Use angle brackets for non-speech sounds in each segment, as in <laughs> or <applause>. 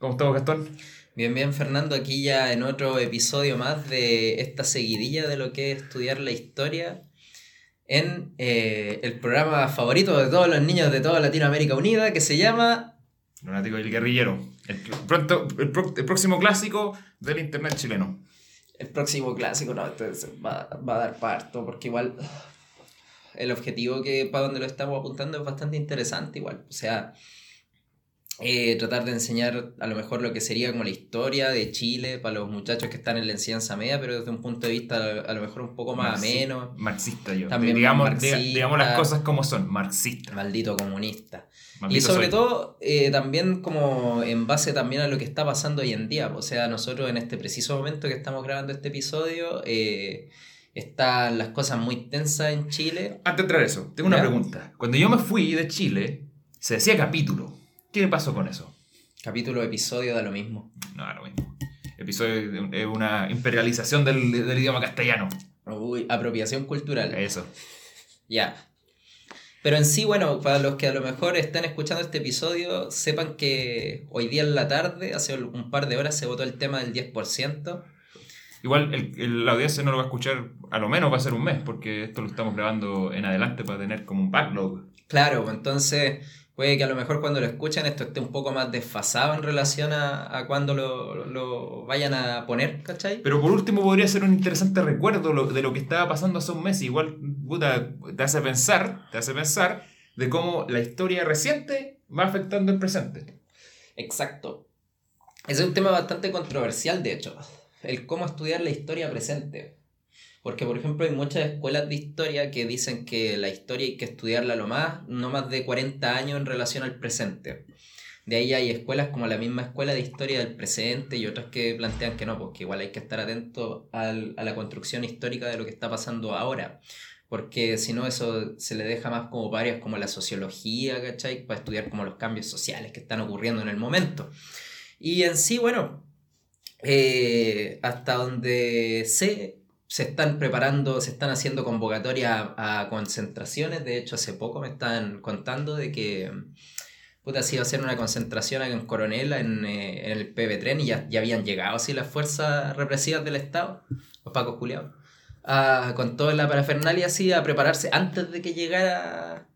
¿Cómo estamos, Gastón? Bien, bien, Fernando, aquí ya en otro episodio más de esta seguidilla de lo que es estudiar la historia en eh, el programa favorito de todos los niños de toda Latinoamérica Unida que se llama... Lunático y el guerrillero. El, pronto, el, próximo clásico del internet chileno. El próximo clásico, no, entonces va, va a dar parto, porque igual el objetivo que para donde lo estamos apuntando es bastante interesante igual. O sea, eh, tratar de enseñar a lo mejor lo que sería como la historia de Chile para los muchachos que están en la enseñanza media, pero desde un punto de vista a lo mejor un poco más ameno. Marxista yo. También digamos, digamos las cosas como son, marxista. Maldito comunista. y sobre todo eh, también como en base también a lo que está pasando hoy en día. O sea, nosotros en este preciso momento que estamos grabando este episodio, eh, están las cosas muy tensas en Chile. Antes de entrar eso, tengo una pregunta. Cuando yo me fui de Chile, se decía capítulo. ¿Qué pasó con eso? Capítulo, episodio, da lo mismo. No, da lo mismo. Episodio es una imperialización del, idioma castellano. Uy, apropiación cultural. Eso. Ya. Pero en sí, bueno, para los que a lo mejor están escuchando este episodio, sepan que hoy día en la tarde, hace un par de horas, se votó el tema del 10%. Igual el, la audiencia no lo va a escuchar, a lo menos va a ser un mes, porque esto lo estamos grabando en adelante para tener como un backlog. Claro, entonces puede que a lo mejor cuando lo escuchen esto esté un poco más desfasado en relación a, a cuando lo, lo, vayan a poner, ¿cachai? Pero por último podría ser un interesante recuerdo de lo que estaba pasando hace un mes. Igual, puta, te hace pensar, te hace pensar de cómo la historia reciente va afectando el presente. Exacto. Ese es un tema bastante controversial, de hecho. El cómo estudiar la historia presente. Porque, por ejemplo, hay muchas escuelas de historia que dicen que la historia hay que estudiarla lo más, no más de 40 años en relación al presente. De ahí hay escuelas como la misma escuela de historia del presente y otras que plantean que no, porque igual hay que estar atento al, a la construcción histórica de lo que está pasando ahora. Porque si no, eso se le deja más como varias como la sociología, ¿cachai? Para estudiar como los cambios sociales que están ocurriendo en el momento. Y en sí, bueno, eh, hasta donde sé, se están preparando, se están haciendo convocatorias a, concentraciones. De hecho, hace poco me están contando de que puta, se iba a hacer una concentración en Coronel, en, eh, en el PB Tren, y ya, ya, habían llegado así las fuerzas represivas del Estado, los pacos culiados, con toda la parafernalia así a prepararse antes de que llegara.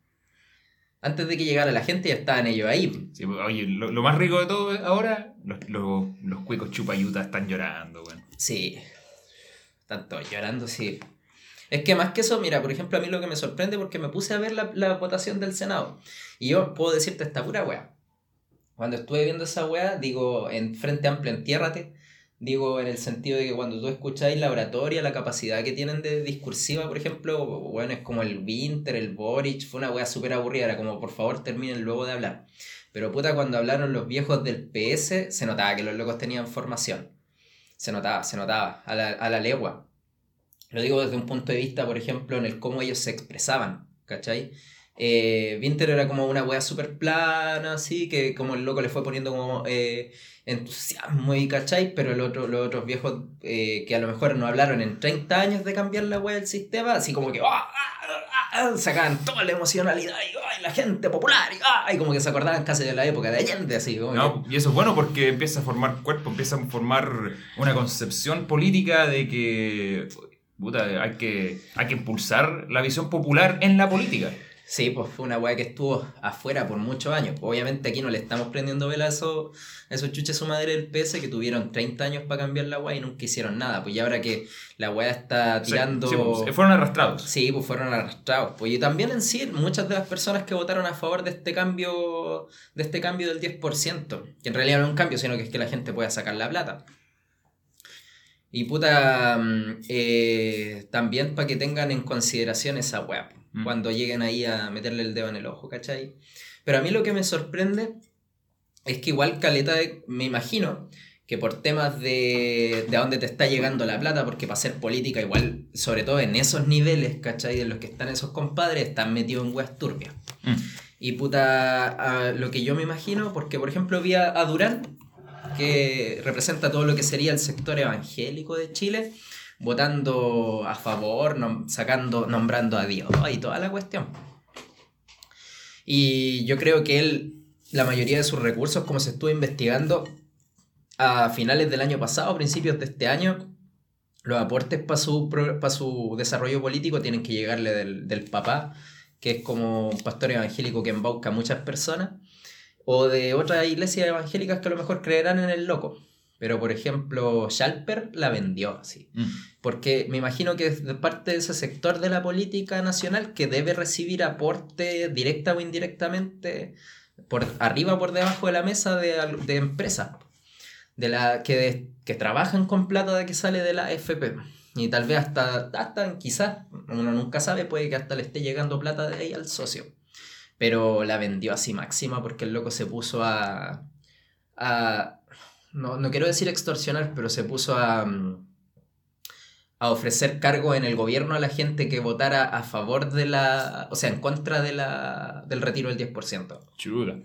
Antes de que llegara la gente ya estaban ellos ahí. Sí, pues, oye, lo, más rico de todo ahora, los, los, los cuicos chupayutas están llorando, bueno. Sí, tanto llorando, sí. Es que más que eso, mira, por ejemplo, a mí lo que me sorprende porque me puse a ver la, votación del Senado. Y yo puedo decirte esta pura wea. Cuando estuve viendo esa wea, digo, en Frente Amplio, entiérrate. Digo, en el sentido de que cuando tú escucháis la oratoria, la capacidad que tienen de discursiva, por ejemplo, bueno, es como el Winter, el Boric, fue una wea súper aburrida, era como, por favor, terminen luego de hablar. Pero puta, cuando hablaron los viejos del PS, se notaba que los locos tenían formación. Se notaba, se notaba, a la, a la legua. Lo digo desde un punto de vista, por ejemplo, en el cómo ellos se expresaban, ¿cachai? Eh, Winter era como una wea súper plana, así, que como el loco le fue poniendo como eh, entusiasmo y cachai, pero el otro, los otros viejos eh, que a lo mejor no hablaron en 30 años de cambiar la wea del sistema, así como que ¡ah, ah, ah, sacaban toda la emocionalidad y la gente popular y, como que se acordaban casi de la época de Allende, así. no, y eso es bueno porque empieza a formar cuerpo, empieza a formar una concepción política de que hay que, hay que impulsar la visión popular en la política. Sí, pues fue una weá que estuvo afuera por muchos años. Obviamente aquí no le estamos prendiendo vela a esos, chuches su madre del PS que tuvieron 30 años para cambiar la weá y nunca hicieron nada. Pues ya ahora que la weá está tirando... Sí, pues, fueron arrastrados. Sí, pues fueron arrastrados. Pues y también en sí, muchas de las personas que votaron a favor de este cambio, de este cambio del 10%, que en realidad no es un cambio, sino que es que la gente pueda sacar la plata. Y puta, mm, eh, también para que tengan en consideración esa web mm. cuando lleguen ahí a meterle el dedo en el ojo, ¿cachai? Pero a mí lo que me sorprende es que igual Caleta, me imagino que por temas de, de a dónde te está llegando la plata, porque para hacer política igual, sobre todo en esos niveles, ¿cachai? De los que están esos compadres, están metidos en weas turbias. Mm. Y puta, lo que yo me imagino, porque por ejemplo vi a Durán que representa todo lo que sería el sector evangélico de Chile, votando a favor, sacando, nombrando a Dios y toda la cuestión. Y yo creo que él, la mayoría de sus recursos, como se estuvo investigando, a finales del año pasado, principios de este año, los aportes para su, para su desarrollo político tienen que llegarle del, del papá, que es como un pastor evangélico que embauca a muchas personas, o de otras iglesias evangélicas que a lo mejor creerán en el loco. Pero, por ejemplo, Schalper la vendió así. Mm. Porque me imagino que es de parte de ese sector de la política nacional que debe recibir aporte directa o indirectamente por arriba o por debajo de la mesa de, de empresas de la, que, que trabajan con plata de que sale de la FP. Y tal vez hasta, hasta quizás, uno nunca sabe, puede que hasta le esté llegando plata de ahí al socio. Pero la vendió así máxima porque el loco se puso a... a no, no quiero decir extorsionar, pero se puso a... mm, a ofrecer cargo en el gobierno a la gente que votara a favor de la... o sea, en contra de la, del retiro del 10%. Chuta.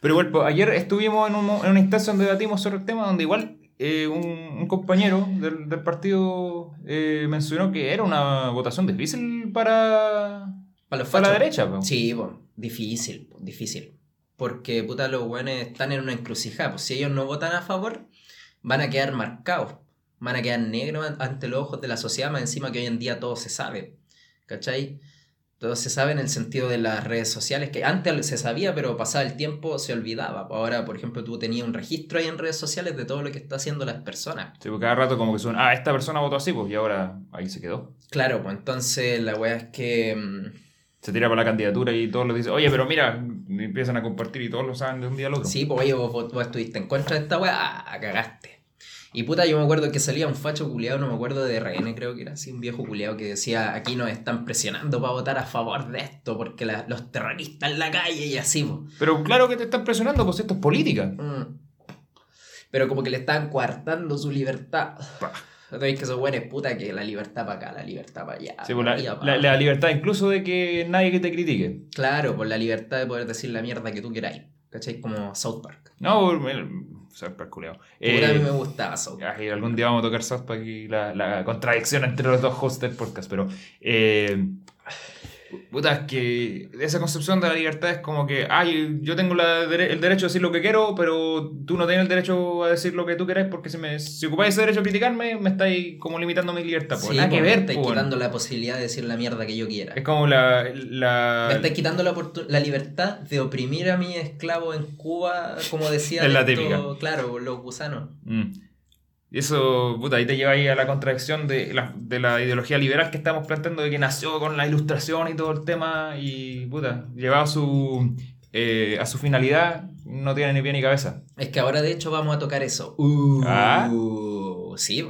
Pero igual, pues, ayer estuvimos en, un en una instancia donde debatimos sobre el tema, donde igual eh, un, un compañero del, del partido eh, mencionó que era una votación difícil para, Para los para la derecha. pues. Sí, po, difícil, difícil. Porque, puta, los buenos están en una encrucijada. Pues si ellos no votan a favor, van a quedar marcados. Van a quedar negros an- ante los ojos de la sociedad, más encima que hoy en día todo se sabe. ¿Cachai? Todo se sabe en el sentido de las redes sociales, que antes se sabía, pero pasaba el tiempo se olvidaba. Ahora, por ejemplo, tú tenías un registro ahí en redes sociales de todo lo que está haciendo las personas. Sí, porque cada rato como que son, ah, esta persona votó así, pues, y ahora ahí se quedó. Claro, pues entonces la wea es que... Se tira para la candidatura y todos lo dicen, oye, pero mira, y empiezan a compartir y todos lo saben de un día al otro. Sí, pues oye, vos, vos- vos estuviste en contra de esta weá, ah, cagaste. Y puta, yo me acuerdo que salía un facho culiado, no me acuerdo de RN, creo que era así, un viejo culiado que decía, aquí nos están presionando para votar a favor de esto, porque la- los terroristas en la calle y así, po. Pero claro que te están presionando, pues esto es política. Mm. Pero como que le estaban coartando su libertad. Sabéis que esos buenos puta que la libertad para acá, la libertad para allá. Sí, pues, la, pa' libertad incluso de que nadie que te critique. Claro, por la libertad de poder decir la mierda que tú queráis. ¿Cachai? Como South Park. No, el- o sea, perculeado. Puta, a mí me gustaba South Park. Y algún día vamos a tocar South Park y la, la contradicción entre los dos hosts del podcast, pero... Eh, puta, es que esa concepción de la libertad es como que, ay, yo tengo la dere- el derecho a decir lo que quiero, pero tú no tienes el derecho a decir lo que tú querés porque si, me, si ocupáis ese derecho a criticarme, me estáis como limitando mi libertad. Pues Sí, nada que ver, estáis po, quitando la posibilidad de decir la mierda que yo quiera. Es como la... la Me estáis quitando la, la libertad de oprimir a mi esclavo en Cuba, como decía <laughs> Es la típica. claro, los gusanos. Mm. Y eso, puta, ahí te lleva ahí a la contradicción de la, de la ideología liberal que estamos planteando, de que nació con la ilustración y todo el tema, y, puta, llevado a su, eh, a su finalidad, no tiene ni pie ni cabeza. Es que ahora de hecho vamos a tocar eso. Uh, Ah. Sí,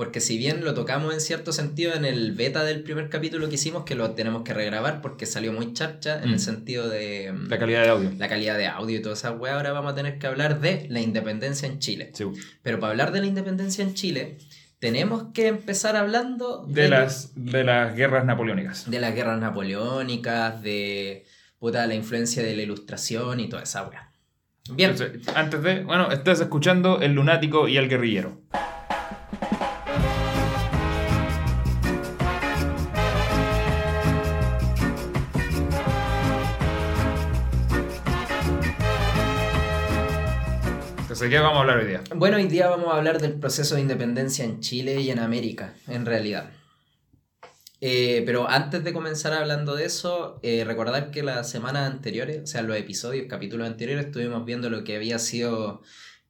porque si bien lo tocamos en cierto sentido en el beta del primer capítulo que hicimos, que lo tenemos que regrabar porque salió muy charcha en Mm. el sentido de mm, La calidad de audio. la calidad de audio y toda esa weá, ahora vamos a tener que hablar de la independencia en Chile. Sí. Pero para hablar de la independencia en Chile, tenemos que empezar hablando De, lo- las, de las guerras napoleónicas. de las guerras napoleónicas, de puta, la influencia de la ilustración y toda esa weá. Bien, Entonces, antes de, bueno, estás escuchando El Lunático y El Guerrillero. ¿De qué vamos a hablar hoy día? bueno, hoy día vamos a hablar del proceso de independencia en Chile y en América, en realidad. Eh, pero antes de comenzar hablando de eso, eh, recordar que las semanas anteriores, o sea, los episodios, capítulos anteriores, estuvimos viendo lo que había sido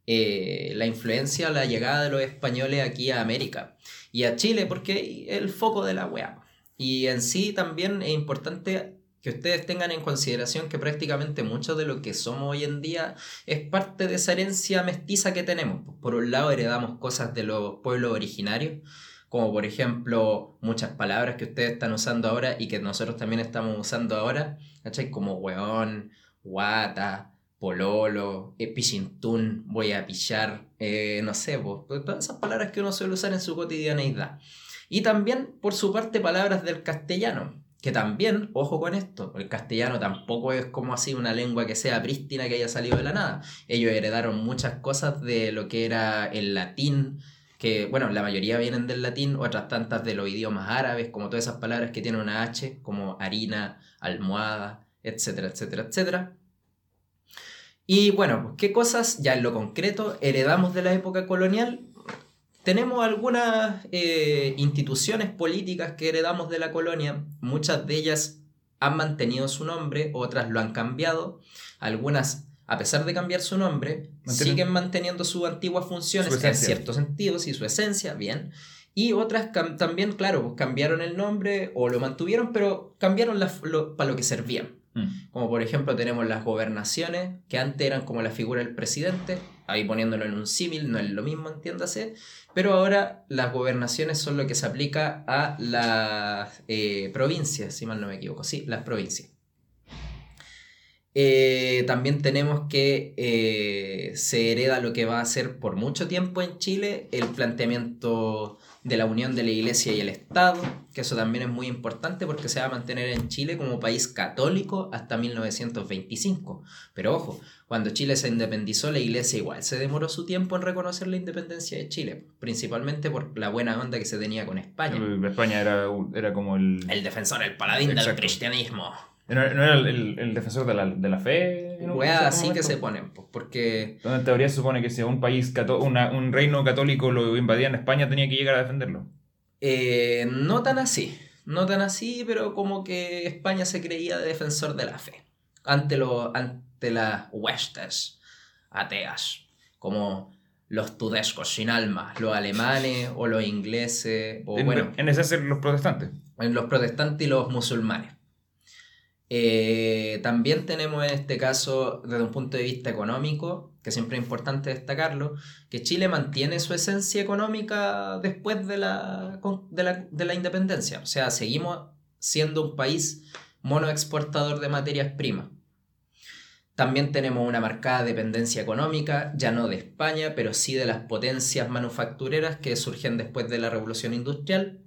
eh, la influencia, la llegada de los españoles aquí a América y a Chile, porque el foco de la wea. Y en sí también es importante que ustedes tengan en consideración que prácticamente mucho de lo que somos hoy en día es parte de esa herencia mestiza que tenemos. Por un lado heredamos cosas de los pueblos originarios, como por ejemplo muchas palabras que ustedes están usando ahora y que nosotros también estamos usando ahora, ¿cachai? Como weón, guata, pololo, eh, pichintún, voy a pillar, eh, no sé, pues, todas esas palabras que uno suele usar en su cotidianeidad. Y también, por su parte, palabras del castellano, que también, ojo con esto, el castellano tampoco es como así una lengua que sea prístina que haya salido de la nada. Ellos heredaron muchas cosas de lo que era el latín, que, bueno, la mayoría vienen del latín, otras tantas de los idiomas árabes, como todas esas palabras que tienen una H, como harina, almohada, etcétera, etcétera, etcétera. Y bueno, pues, ¿qué cosas ya en lo concreto heredamos de la época colonial? Tenemos algunas eh, instituciones políticas que heredamos de la colonia, muchas de ellas han mantenido su nombre, otras lo han cambiado, algunas, a pesar de cambiar su nombre, siguen manteniendo sus antiguas funciones en ciertos sentidos y su esencia, bien, y otras también, claro, pues cambiaron el nombre o lo mantuvieron, pero cambiaron para lo que servían. Mm. Como por ejemplo tenemos las gobernaciones, que antes eran como la figura del presidente, ahí poniéndolo en un símil, no es lo mismo, entiéndase, pero ahora las gobernaciones son lo que se aplica a las eh, provincias, si mal no me equivoco, sí, las provincias. Eh, también tenemos que eh, se hereda lo que va a ser por mucho tiempo en Chile el planteamiento de la unión de la Iglesia y el Estado, que eso también es muy importante porque se va a mantener en Chile como país católico hasta 1925. Pero ojo, cuando Chile se independizó, la Iglesia igual se demoró su tiempo en reconocer la independencia de Chile, principalmente por la buena onda que se tenía con España. España era, era como el... El defensor, el paladín del cristianismo. ¿No, era el, defensor de la, de la fe? así que se ponen, porque... Donde en teoría se supone que si un país, un reino católico lo invadía en España, tenía que llegar a defenderlo. Eh, no tan así, no tan así, pero como que España se creía defensor de la fe. Ante, lo, ante las huestes ateas, como los tudescos sin alma, los alemanes o los ingleses, o en, bueno... En ese ser los protestantes. En los protestantes y los musulmanes. Eh, también tenemos en este caso, desde un punto de vista económico, que siempre es importante destacarlo, que Chile mantiene su esencia económica después de la, de la, independencia. O sea, seguimos siendo un país monoexportador de materias primas. También tenemos una marcada dependencia económica, ya no de España, pero sí de las potencias manufactureras que surgen después de la revolución industrial,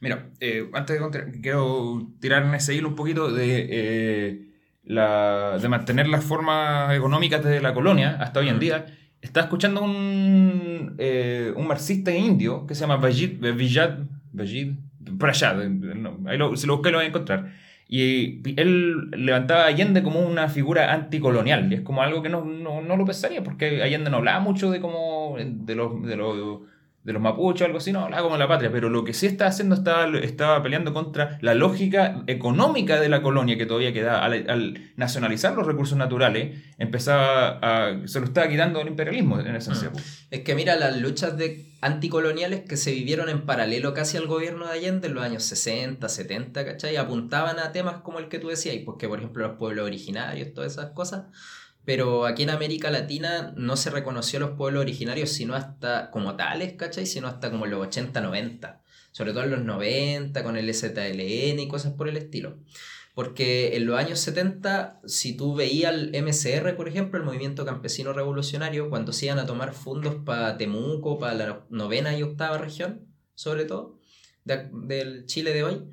Mira, eh, antes de quiero tirar en ese hilo un poquito de, eh, la, de mantener las formas económicas desde la colonia hasta hoy en día. Está escuchando un, eh, un marxista indio que se llama Vajid, Vijad, Vajid, por allá, ahí lo, si lo busqué lo voy a encontrar. Y él levantaba a Allende como una figura anticolonial, y es como algo que no, no, no lo pensaría, porque Allende no hablaba mucho de, como, de los... De los de los mapuches o algo así, no hablaba como la patria, pero lo que sí está haciendo estaba, estaba peleando contra la lógica económica de la colonia que todavía quedaba. Al, nacionalizar los recursos naturales, empezaba a, se lo estaba quitando el imperialismo en esencia. Mm. Pues. Es que mira, las luchas de anticoloniales que se vivieron en paralelo casi al gobierno de Allende en los años 60, 70, ¿cachai? Apuntaban a temas como el que tú decías, porque por ejemplo los pueblos originarios, todas esas cosas pero aquí en América Latina no se reconoció a los pueblos originarios sino hasta como tales, ¿cachai? Sino hasta como los 80, 90. Sobre todo en los 90, con el ZLN y cosas por el estilo. Porque en los años 70, si tú veías el MCR, por ejemplo, el Movimiento Campesino Revolucionario, cuando se iban a tomar fondos para Temuco, para la novena y octava región, sobre todo, del Chile de hoy,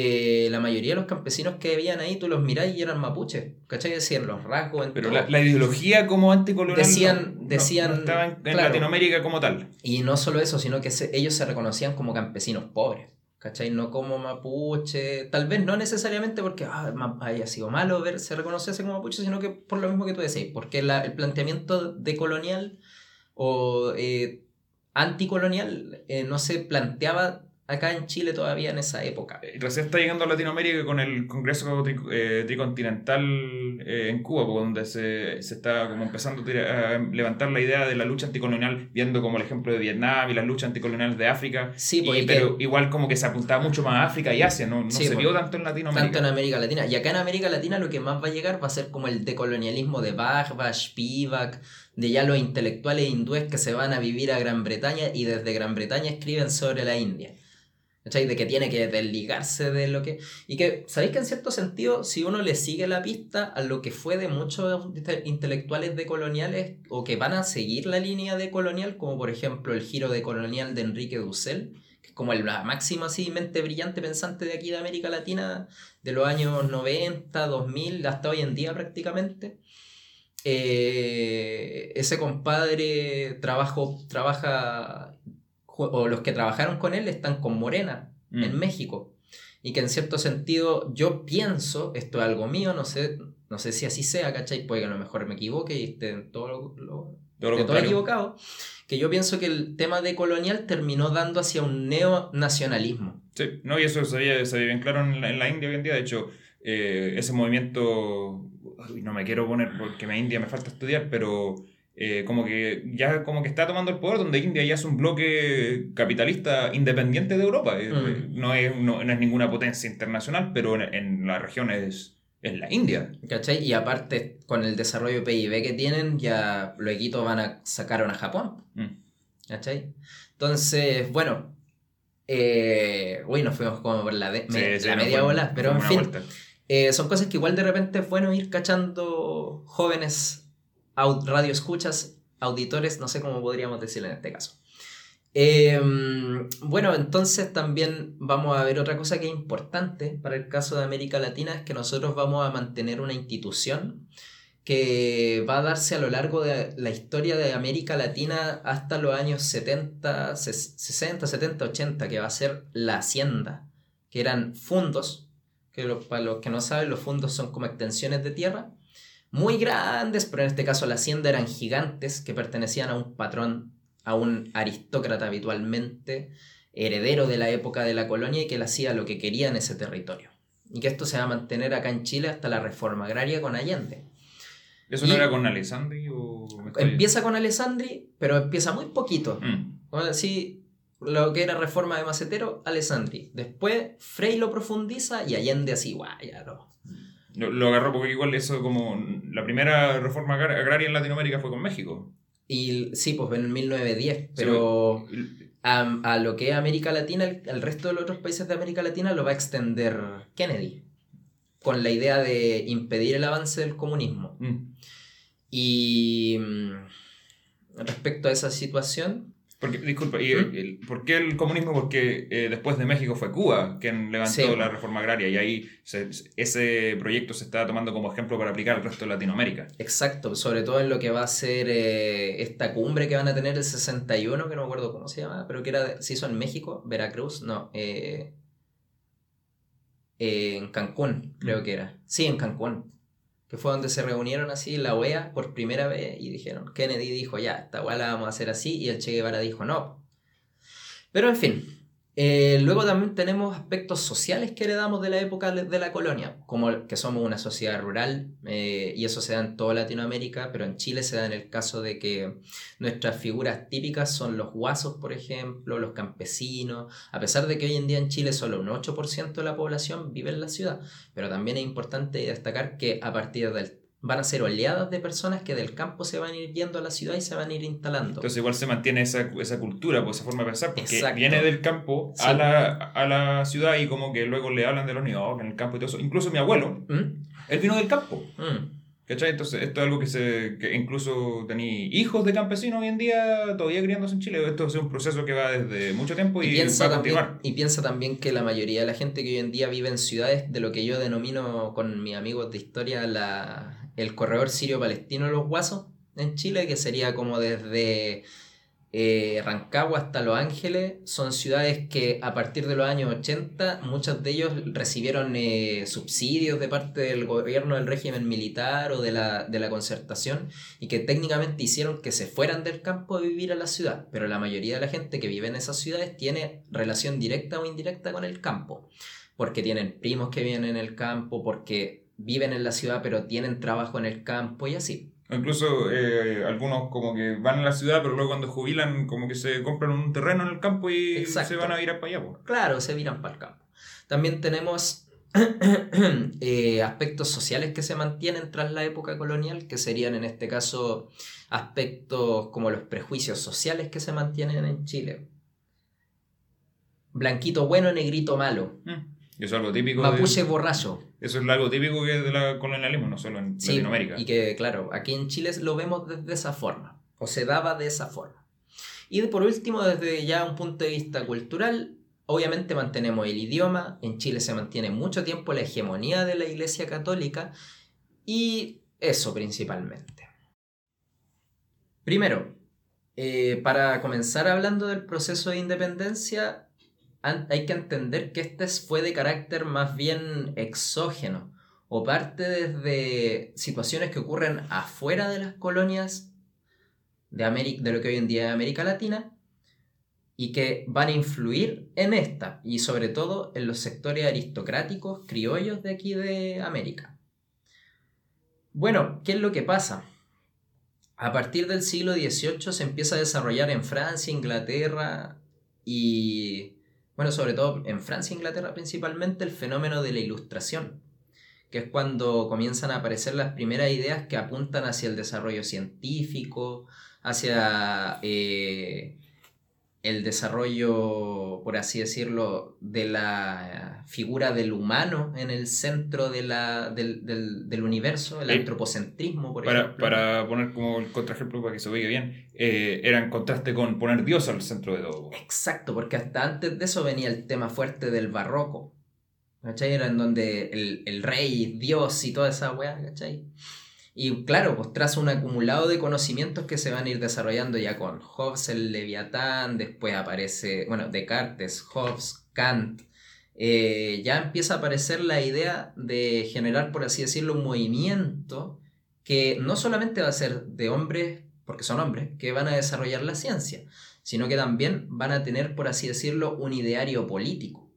eh, la mayoría de los campesinos que vivían ahí, tú los mirás y eran mapuches, ¿cachai? Decían los rasgos. Pero la, ideología como anticolonial decían, decían, estaba en, Latinoamérica como tal. Y no solo eso, sino que ellos se reconocían como campesinos pobres. ¿Cachai? No como mapuche, tal vez no necesariamente porque ah, haya sido malo verse reconocerse como mapuche, sino que por lo mismo que tú decís, porque el planteamiento decolonial o eh, anticolonial eh, no se planteaba acá en Chile todavía en esa época. Eh, recién está llegando a Latinoamérica con el Congreso eh, Tricontinental eh, en Cuba, donde se, se, está como empezando a, levantar la idea de la lucha anticolonial, viendo como el ejemplo de Vietnam y las luchas anticoloniales de África. Sí, pues, pero igual como que se apuntaba mucho más a África y Asia, no, no se pues, vio tanto en Latinoamérica. Tanto en América Latina. Y acá en América Latina lo que más va a llegar va a ser como el decolonialismo de Bach, Spivak, de ya los intelectuales hindúes que se van a vivir a Gran Bretaña y desde Gran Bretaña escriben sobre la India. De que tiene que desligarse de lo que... Y que, ¿sabéis que en cierto sentido, si uno le sigue la pista a lo que fue de muchos intelectuales decoloniales o que van a seguir la línea de colonial, como por ejemplo el giro de colonial de Enrique Dussel, que es como la máxima así, mente brillante pensante de aquí de América Latina, de los años 90, 2000, hasta hoy en día prácticamente. Eh, ese compadre trabajo, trabaja o los que trabajaron con él están con Morena en mm. México. Y que en cierto sentido yo pienso, esto es algo mío, no sé, no sé si así sea, ¿cachai? Puede que a lo mejor me equivoque y esté en todo lo, lo- Todo lo todo equivocado, que yo pienso que el tema de colonial terminó dando hacia un neonacionalismo. Sí, no, y eso se ve, se bien claro en la, en la India hoy en día. De hecho, eh, ese movimiento, uy, no me quiero poner porque me India me falta estudiar, pero eh, como que ya como que está tomando el poder, donde India ya es un bloque capitalista independiente de Europa. Eh, Mm. No, es, no, no es ninguna potencia internacional, pero en, en la región es, es la India. ¿Cachai? Y aparte, con el desarrollo PIB que tienen, ya luego van a sacar a Japón. Mm. ¿Cachai? Entonces, bueno. Eh, uy, nos fuimos como por la, de- Sí, me- sí, la media bola, pero en fin. eh, son cosas que igual de repente es bueno ir cachando jóvenes au- radioescuchas, auditores, no sé cómo podríamos decirlo en este caso. Eh, bueno, entonces también vamos a ver otra cosa que es importante para el caso de América Latina, es que nosotros vamos a mantener una institución que va a darse a lo largo de la historia de América Latina hasta los años 70, ses- 60, 70, 80, que va a ser la Hacienda, que eran fondos, que para los que no saben, los fondos son como extensiones de tierra, muy grandes, pero en este caso la Hacienda eran gigantes que pertenecían a un patrón, a un aristócrata habitualmente, heredero de la época de la colonia y que él hacía lo que quería en ese territorio. Y que esto se va a mantener acá en Chile hasta la reforma agraria con Allende. ¿Eso Y- no era con Alessandri o...? Empieza con Alessandri, pero empieza muy poquito. Mm. Así, lo que era reforma de Macetero, Alessandri. Después, Frey lo profundiza y Allende así, guay, ya no. Lo, lo agarró porque igual eso como... La primera reforma agra- agraria en Latinoamérica fue con México. Y sí, pues en el 1910, pero a, a lo que es América Latina, el, el resto de los otros países de América Latina lo va a extender Kennedy, con la idea de impedir el avance del comunismo. Mm. Y mm, respecto a esa situación, Porque, disculpa, ¿y ¿Mm? el- ¿por qué el comunismo? Porque eh, después de México fue Cuba quien levantó Sí. la reforma agraria y ahí se- ese proyecto se está tomando como ejemplo para aplicar al resto de Latinoamérica. exacto, sobre todo en lo que va a ser eh, esta cumbre que van a tener el 61, que no me acuerdo cómo se llama, pero que era, se hizo en México, Veracruz, no, eh, eh, en Cancún, creo que era. Sí, en Cancún. Que fue donde se reunieron así la OEA por primera vez y dijeron, Kennedy dijo, ya, esta weá la vamos a hacer así, y el Che Guevara dijo, no. Pero en fin, eh, luego también tenemos aspectos sociales que heredamos de la época de la colonia, como que somos una sociedad rural, eh, y eso se da en toda Latinoamérica, pero en Chile se da en el caso de que nuestras figuras típicas son los guasos, por ejemplo, los campesinos, a pesar de que hoy en día en Chile solo un 8% de la población vive en la ciudad, pero también es importante destacar que a partir del van a ser oleadas de personas que del campo se van a ir yendo a la ciudad y se van a ir instalando. Entonces igual se mantiene esa, esa cultura, pues, esa forma de pensar, porque Exacto. viene del campo Sí. a, la, a la ciudad y como que luego le hablan de los niños, oh, que en el campo y todo eso. Incluso mi abuelo, ¿Mm? él vino del campo. Mm. ¿Cachai? Entonces, esto es algo que se. que incluso tenía hijos de campesinos hoy en día todavía criándose en Chile. Esto es un proceso que va desde mucho tiempo y, Y piensa, va a también, continuar. y piensa también que la mayoría de la gente que hoy en día vive en ciudades, de lo que yo denomino con mis amigos de historia la, el corredor sirio-palestino de los Guasos en Chile, que sería como desde eh, Rancagua hasta Los Ángeles, son ciudades que a partir de los años 80 muchos de ellos recibieron eh, subsidios de parte del gobierno del régimen militar o de la, de la concertación y que técnicamente hicieron que se fueran del campo a vivir a la ciudad, pero la mayoría de la gente que vive en esas ciudades tiene relación directa o indirecta con el campo, porque tienen primos que viven en el campo, porque viven en la ciudad pero tienen trabajo en el campo y así. Incluso eh, algunos como que van a la ciudad, pero luego cuando jubilan como que se compran un terreno en el campo y Exacto. se van a ir para allá. Claro, se viran para el campo. También tenemos <clears throat> eh, aspectos sociales que se mantienen tras la época colonial, que serían en este caso aspectos como los prejuicios sociales que se mantienen en Chile. Blanquito bueno, negrito malo. Mm. Eso es algo típico. Mapuche de, borracho. eso es algo típico que es del colonialismo, no solo en Sí, Latinoamérica. y que claro, aquí en Chile lo vemos desde esa forma, o se daba de esa forma. Y por último, desde ya un punto de vista cultural, obviamente mantenemos el idioma, en Chile se mantiene mucho tiempo la hegemonía de la Iglesia Católica, y eso principalmente. Primero, eh, para comenzar hablando del proceso de independencia, hay que entender que este es- fue de carácter más bien exógeno, o parte desde situaciones que ocurren afuera de las colonias de, América, de lo que hoy en día es América Latina y que van a influir en esta y sobre todo en los sectores aristocráticos criollos de aquí de América. Bueno, ¿qué es lo que pasa? A partir del siglo XVIII se empieza a desarrollar en Francia, Inglaterra y, bueno, sobre todo en Francia e Inglaterra principalmente el fenómeno de la ilustración, que es cuando comienzan a aparecer las primeras ideas que apuntan hacia el desarrollo científico, hacia eh, el desarrollo, por así decirlo, de la figura del humano en el centro de la, del, del, universo, el antropocentrismo, por para, ejemplo. Para poner como el contraejemplo para que se oiga bien, eh, era en contraste con poner Dios al centro de todo. Exacto, porque hasta antes de eso venía el tema fuerte del barroco. ¿Cachai? Era en donde el, el rey, Dios y toda esa weá, ¿cachai? Y claro, pues tras un acumulado de conocimientos que se van a ir desarrollando ya con Hobbes, el Leviatán, después aparece, bueno, Descartes, Hobbes, Kant, eh, ya empieza a aparecer la idea de generar, por así decirlo, un movimiento que no solamente va a ser de hombres, porque son hombres, que van a desarrollar la ciencia, sino que también van a tener, por así decirlo, un ideario político,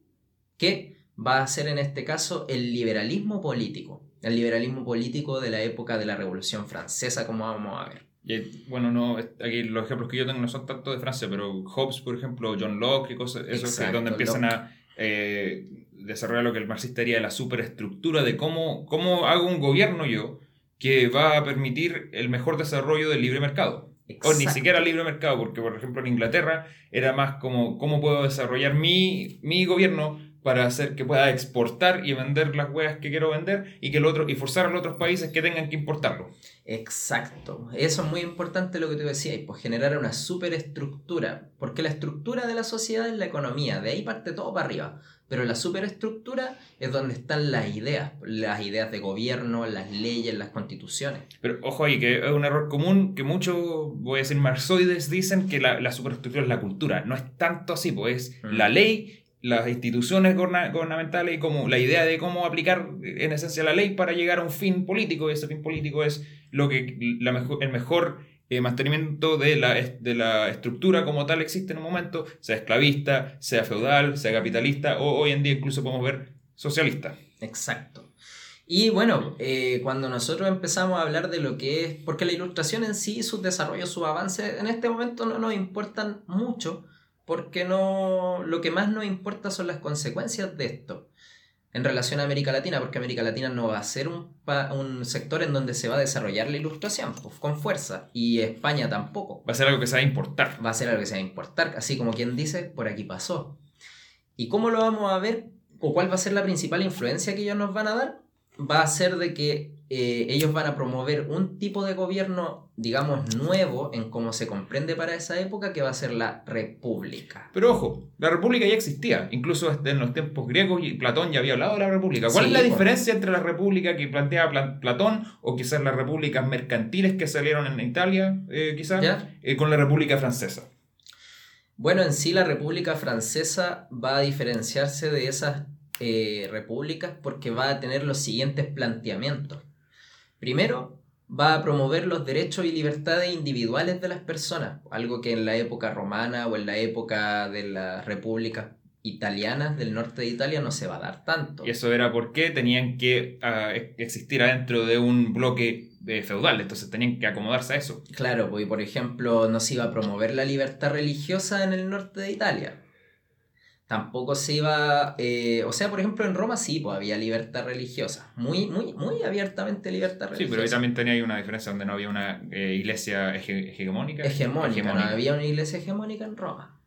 que va a ser en este caso el liberalismo político el liberalismo político de la época de la Revolución Francesa, como vamos a ver. Y, bueno, no, aquí los ejemplos que yo tengo no son tanto de Francia, pero Hobbes, por ejemplo, John Locke y cosas, eso es donde empiezan a eh, desarrollar lo que el marxista diría la superestructura de cómo, cómo hago un gobierno yo que va a permitir el mejor desarrollo del libre mercado. O ni siquiera libre mercado, porque por ejemplo en Inglaterra era más como cómo puedo desarrollar mi, mi gobierno para hacer que pueda exportar y vender las huevas que quiero vender y que el otro y forzar a los otros países que tengan que importarlo. Exacto. Eso es muy importante lo que tú decías, pues generar una superestructura, porque la estructura de la sociedad es la economía, de ahí parte todo para arriba, pero la superestructura es donde están las ideas, las ideas de gobierno, las leyes, las constituciones. Pero ojo ahí, que es un error común que muchos, voy a decir, marxoides dicen que la, la superestructura es la cultura. No es tanto así, pues es mm. la ley las instituciones gubernamentales y como la idea de cómo aplicar en esencia la ley para llegar a un fin político. Y ese fin político es lo que la mejor, el mejor eh, mantenimiento de la, de la estructura como tal existe en un momento, sea esclavista, sea feudal, sea capitalista o hoy en día incluso podemos ver socialista. Exacto. Y bueno, eh, cuando nosotros empezamos a hablar de lo que es, porque la ilustración en sí, sus desarrollos, sus avances, en este momento no nos importan mucho, porque no, lo que más nos importa son las consecuencias de esto en relación a América Latina, porque América Latina no va a ser un, un sector en donde se va a desarrollar la ilustración pues, con fuerza, y España tampoco. Va a ser algo que se va a importar. Va a ser algo que se va a importar, así como quien dice, por aquí pasó. ¿Y cómo lo vamos a ver? ¿O cuál va a ser la principal influencia que ellos nos van a dar? Va a ser de que eh, ellos van a promover un tipo de gobierno, digamos, nuevo en cómo se comprende para esa época, que va a ser la república. Pero ojo, la república ya existía, incluso en los tiempos griegos y Platón ya había hablado de la república. ¿Cuál es la diferencia entre la república que planteaba Platón o quizás las repúblicas mercantiles que salieron en Italia, eh, quizás, eh, con la república francesa? Bueno, en sí la república francesa va a diferenciarse de esas repúblicas porque va a tener los siguientes planteamientos. Primero, va a promover los derechos y libertades individuales de las personas, algo que en la época romana o en la época de las repúblicas italianas del norte de Italia no se va a dar tanto. Y eso era porque tenían que ah, existir adentro de un bloque eh, feudal, entonces tenían que acomodarse a eso. Claro, porque por ejemplo no se iba a promover la libertad religiosa en el norte de Italia tampoco se iba, eh, o sea, por ejemplo, en Roma sí, pues había libertad religiosa, muy, muy, muy abiertamente libertad religiosa. Sí, pero ahí también tenía ahí una diferencia donde no había una eh, iglesia hegemónica. Hegemónica, no había una iglesia hegemónica en Roma.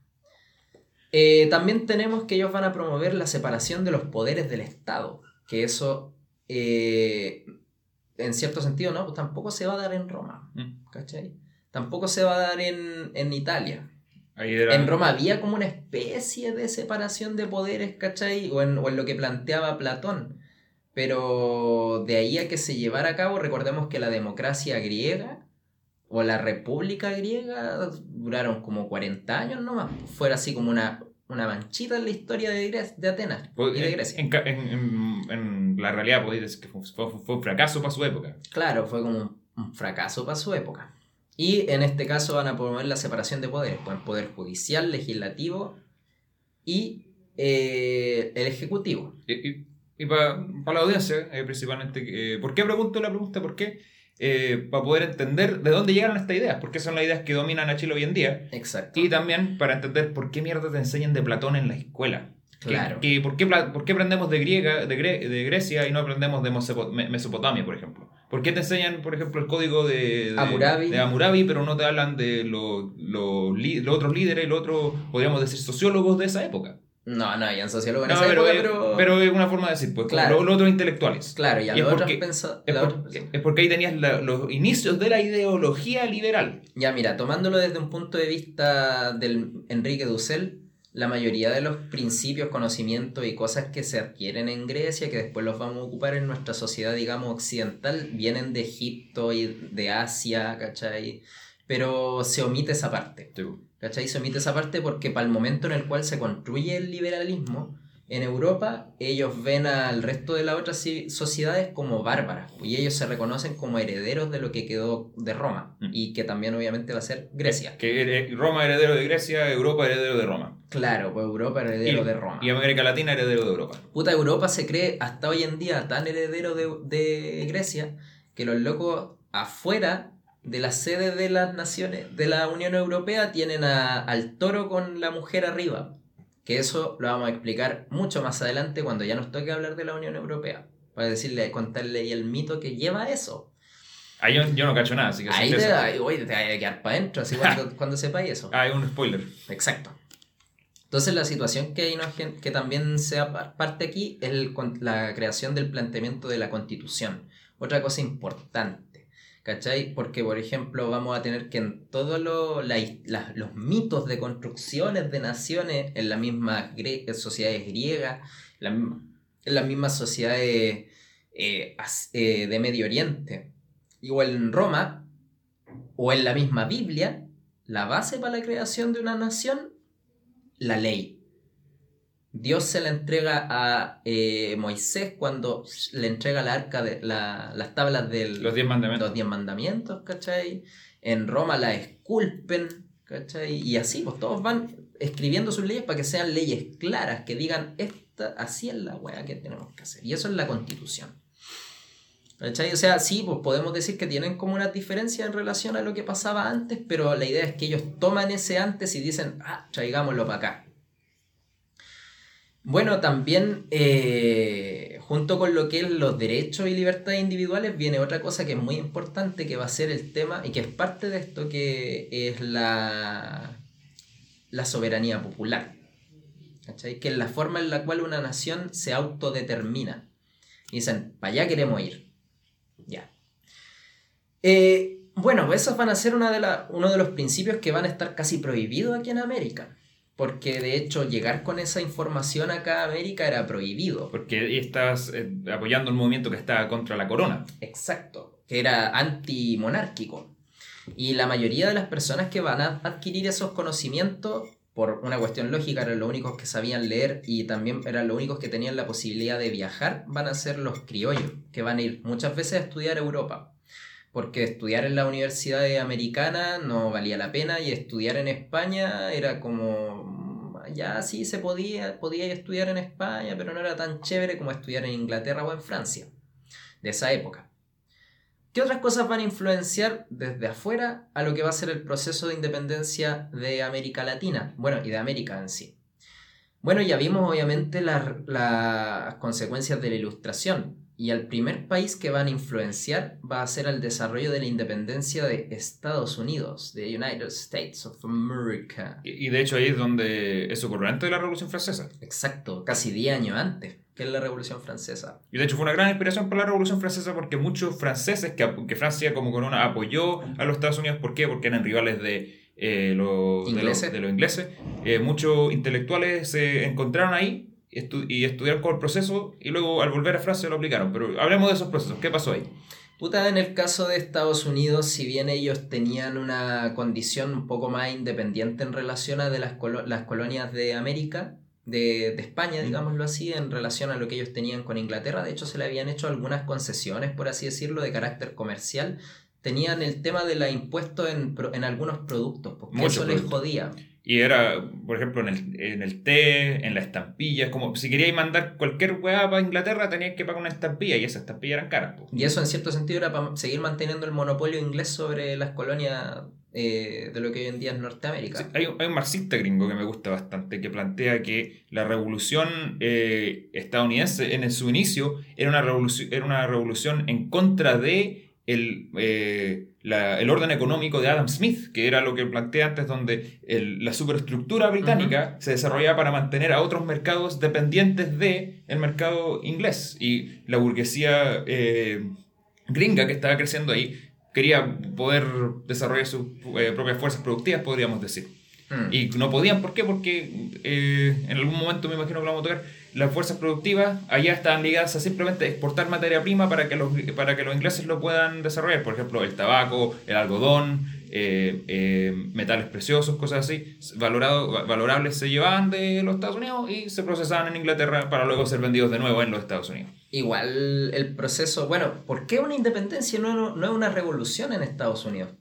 Eh, también tenemos que ellos van a promover la separación de los poderes del Estado, que eso, en cierto sentido, no, pues tampoco se va a dar en Roma, mm. ¿cachai? Tampoco se va a dar en, en Italia. En Roma había como una especie de separación de poderes, ¿cachai? O en, lo que planteaba Platón. Pero de ahí a que se llevara a cabo, recordemos que la democracia griega o la república griega duraron como 40 años nomás. Fuera así como una una manchita en la historia de, de Atenas Pues, y de en- Grecia. En, en- en- en la realidad podéis decir que fue, fue- fue un fracaso para su época. Claro, fue como un, un fracaso para su época. Y en este caso van a promover la separación de poderes, pues, poder judicial, legislativo y eh, el ejecutivo. Y, para la audiencia, eh, principalmente, eh, ¿por qué pregunto la pregunta? ¿Por qué? Para poder entender de dónde llegaron estas ideas, porque son las ideas que dominan a Chile hoy en día, Exacto. y también para entender por qué mierda te enseñan de Platón en la escuela. Que- Claro. Que, ¿por, qué, pla- ¿Por qué aprendemos de, griega, de, Gre- de Grecia y no aprendemos de Mesopotamia, por ejemplo? ¿Por qué te enseñan, por ejemplo, el código de, de Hammurabi. de Hammurabi, pero no te hablan de los los otros líderes, los otros, podríamos decir, sociólogos de esa época? No, no, habían sociólogos en No, esa pero, época, es- pero... pero es una forma de decir, pues, Claro. los, otros intelectuales. Claro, y a Y es los otros porque- Es, por- es porque ahí tenías la- los inicios de la ideología liberal. Ya, mira, tomándolo desde un punto de vista del Enrique Dussel, la mayoría de los principios, conocimientos y cosas que se adquieren en Grecia, que después los vamos a ocupar en nuestra sociedad, digamos, occidental, vienen de Egipto y de Asia, ¿cachai? Pero se omite esa parte. ¿Cachai? Se omite esa parte porque para el momento en el cual se construye el liberalismo, en Europa ellos ven al resto de las otras ci- sociedades como bárbaras y ellos se reconocen como herederos de lo que quedó de Roma Mm. y que también obviamente va a ser Grecia. Que eh, Roma heredero de Grecia, Europa heredero de Roma. Claro, pues Europa heredero y, de Roma. y América Latina heredero de Europa. Puta, Europa se cree hasta hoy en día tan heredero de, de Grecia que los locos afuera de la sede de las naciones de la Unión Europea tienen a- al toro con la mujer arriba. Que eso lo vamos a explicar mucho más adelante cuando ya nos toque hablar de la Unión Europea. Para decirle, contarle el mito que lleva eso. Ahí yo, yo no cacho nada, así que Ahí te, oye, te a quedar para adentro, así cuando, <laughs> cuando sepáis eso. Ah, un spoiler. Exacto. Entonces la situación que, que, también par- parte aquí es el la creación del planteamiento de la constitución. Otra cosa importante, ¿cachai? Porque, por ejemplo, vamos a tener que en todos lo- los mitos de construcciones de naciones, en las mismas gre- sociedades griegas, la en las mismas sociedades eh, eh, de Medio Oriente, igual en Roma, o en la misma Biblia, la base para la creación de una nación la ley. Dios se la entrega a eh, Moisés cuando le entrega la arca de la- las tablas del, Los diez mandamientos. los diez mandamientos, ¿cachai? En Roma la esculpen, ¿cachai? Y así, pues todos van escribiendo sus leyes para que sean leyes claras, que digan, esta, así es la weá que tenemos que hacer. Y eso es la constitución. ¿Cachai? O sea, sí, pues podemos decir que tienen como una diferencia en relación a lo que pasaba antes, pero la idea es que ellos toman ese antes y dicen, ah, traigámoslo para acá. Bueno, también eh, junto con lo que es los derechos y libertades individuales viene otra cosa que es muy importante que va a ser el tema y que es parte de esto que es la, la soberanía popular. ¿Cachai? Que es la forma en la cual una nación se autodetermina. Y dicen, para allá queremos ir. Ya. Eh, bueno, esos van a ser una de la- uno de los principios que van a estar casi prohibidos aquí en América. Porque de hecho llegar con esa información acá a América era prohibido. Porque estás eh, apoyando un movimiento que está contra la corona. Exacto, que era antimonárquico. Y la mayoría de las personas que van a adquirir esos conocimientos, por una cuestión lógica, eran los únicos que sabían leer y también eran los únicos que tenían la posibilidad de viajar, van a ser los criollos, que van a ir muchas veces a estudiar a Europa. Porque estudiar en la universidad americana no valía la pena y estudiar en España era como, ya sí se podía, podía estudiar en España, pero no era tan chévere como estudiar en Inglaterra o en Francia, de esa época. ¿Qué otras cosas van a influenciar desde afuera a lo que va a ser el proceso de independencia de América Latina? Bueno, y de América en sí. Bueno, ya vimos obviamente las, las consecuencias de la ilustración. Y el primer país que van a influenciar va a ser el desarrollo de la independencia de Estados Unidos, de United States of America. Y, y de hecho ahí es donde eso ocurrió antes de la Revolución Francesa. Exacto, casi 10 años antes, que es la Revolución Francesa. Y de hecho fue una gran inspiración para la Revolución Francesa porque muchos franceses que, que Francia como corona apoyó a los Estados Unidos, ¿por qué? Porque eran rivales de, eh, los, de, los, Ingleses. de los ingleses. Eh, muchos intelectuales se encontraron ahí estu- y estudiaron con el proceso y luego al volver a Francia lo aplicaron. Pero hablemos de esos procesos. ¿Qué pasó ahí? Puta, en el caso de Estados Unidos, si bien ellos tenían una condición un poco más independiente en relación a de las, las colonias de América, de, de, España, digámoslo así, en relación a lo que ellos tenían con Inglaterra, de hecho se le habían hecho algunas concesiones, por así decirlo, de carácter comercial, tenían el tema de la impuestos en, en algunos productos, porque eso les jodía. Y era, por ejemplo, en el, en el té, en las estampillas, como si queríais mandar cualquier weá para Inglaterra tenías que pagar una estampilla y esas estampillas eran caras. Y eso en cierto sentido era para seguir manteniendo el monopolio inglés sobre las colonias eh, de lo que hoy en día es Norteamérica. hay, un, hay, un, marxista gringo que me gusta bastante que plantea que la revolución eh, estadounidense en su inicio era una revolución, era una revolución en contra de el, eh, el, orden económico de Adam Smith, que era lo que planteé antes, donde la superestructura británica se desarrollaba para mantener a otros mercados dependientes del el mercado inglés. Y la burguesía eh, gringa que estaba creciendo ahí quería poder desarrollar sus eh, propias fuerzas productivas, podríamos decir. Mm. Y no podían, ¿por qué? Porque en algún momento me imagino que lo vamos a tocar las fuerzas productivas allá estaban ligadas a simplemente exportar materia prima para que los, para que los ingleses lo puedan desarrollar. Por ejemplo, el tabaco, el algodón, eh, eh, metales preciosos, cosas así, valorado, valorables se llevaban de los Estados Unidos y se procesaban en Inglaterra para luego ser vendidos de nuevo en los Estados Unidos. Igual el proceso, bueno, ¿por qué una independencia no, no es una revolución en Estados Unidos?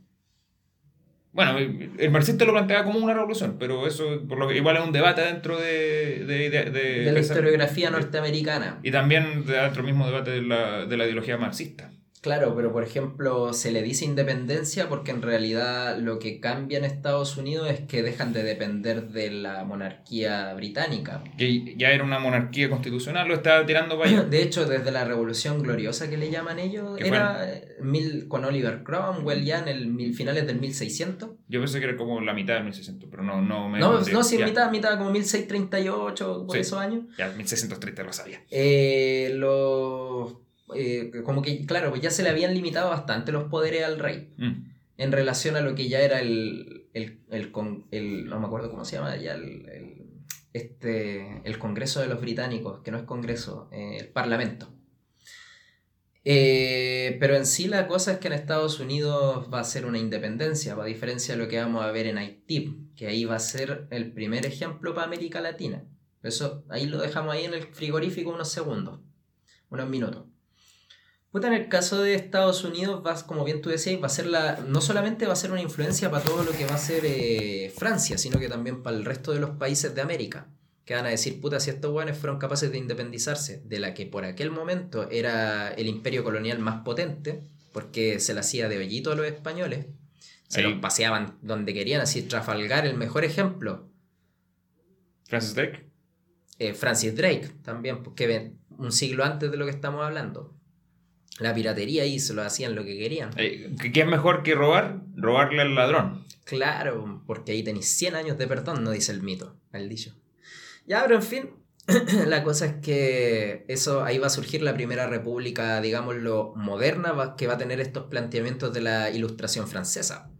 Bueno, el marxista lo plantea como una revolución, pero eso por lo que igual es un debate dentro de... De, de, de la historiografía norteamericana. Y también dentro del mismo debate de la, de la ideología marxista. Claro, pero por ejemplo, se le dice independencia porque en realidad lo que cambia en Estados Unidos es que dejan de depender de la monarquía británica. Que ya era una monarquía constitucional, lo estaba tirando para allá. <clears throat> De hecho, desde la Revolución Gloriosa que le llaman ellos, era mil, con Oliver Cromwell ya en el finales del 1600. Yo pensé que era como la mitad del 1600, pero no, no me. No, no sí, mitad, mitad, como 1638, por esos años. Ya, 1630 lo sabía. Eh, eh, como que, claro, pues ya se le habían limitado bastante los poderes al rey mm. en relación a lo que ya era el, el, el, no me acuerdo cómo se llama ya, el, este, el Congreso de los Británicos, que no es Congreso, eh, el Parlamento. Eh, pero en sí la cosa es que en Estados Unidos va a ser una independencia, a diferencia de lo que vamos a ver en Haití, que ahí va a ser el primer ejemplo para América Latina. Eso ahí lo dejamos ahí en el frigorífico unos segundos, unos minutos. Puta, en el caso de Estados Unidos, vas, como bien tú decías, va a ser la, no solamente va a ser una influencia para todo lo que va a ser eh, Francia, sino que también para el resto de los países de América, que van a decir, puta, si estos buenos fueron capaces de independizarse de la que por aquel momento era el imperio colonial más potente, porque se la hacía de bellito a los españoles, se los paseaban donde querían, así Trafalgar, el mejor ejemplo. Francis Drake. Eh, Francis Drake también, porque ven, un siglo antes de lo que estamos hablando la piratería y se lo hacían lo que querían. Eh, ¿Qué es mejor que robar? Robarle al ladrón. Claro, porque ahí tenéis 100 años de perdón, no dice el mito, el dicho. Ya, pero en fin, <clears throat> la cosa es que eso ahí va a surgir la primera república, digámoslo, moderna, que va a tener estos planteamientos de la ilustración francesa.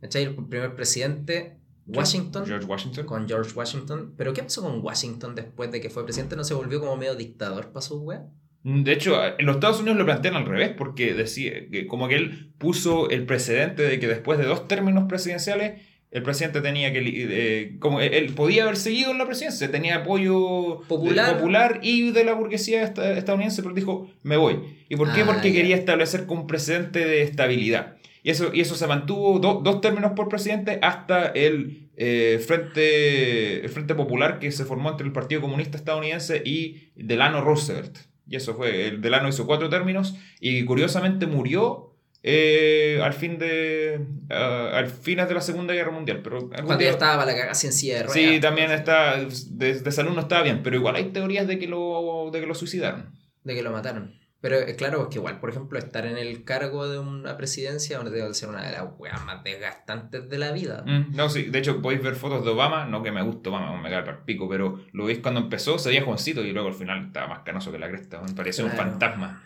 ¿Cachai? El primer presidente, Washington. George Washington. Con George Washington. Pero ¿qué pasó con Washington después de que fue presidente? ¿No se volvió como medio dictador para su web? De hecho, en los Estados Unidos lo plantean al revés, porque decía que como que él puso el precedente de que después de dos términos presidenciales, el presidente tenía que, eh, como él podía haber seguido en la presidencia, tenía apoyo popular, popular y de la burguesía estadounidense, pero dijo, me voy. ¿Y por qué? Ah, porque quería establecer un precedente de estabilidad. Y eso, y eso se mantuvo dos términos por presidente hasta el, eh, frente, el Frente Popular que se formó entre el Partido Comunista Estadounidense y Delano Roosevelt. Y eso fue, el Delano hizo cuatro términos y curiosamente murió eh, al fin de al fines de la Segunda Guerra Mundial. Pero Cuando ya estaba la cagada en silla Sí, también está, de, salud no estaba bien, pero igual hay teorías de que lo, de que lo suicidaron. De que lo mataron. Pero es claro, es que igual, por ejemplo, estar en el cargo de una presidencia debe ser una de las weas más desgastantes de la vida. Mm, no, sí, de hecho podéis ver fotos de Obama, no que me gusta Obama, me cae para pico, pero lo veis cuando empezó, se veía jovencito y luego al final estaba más canoso que la cresta, me parecía un fantasma.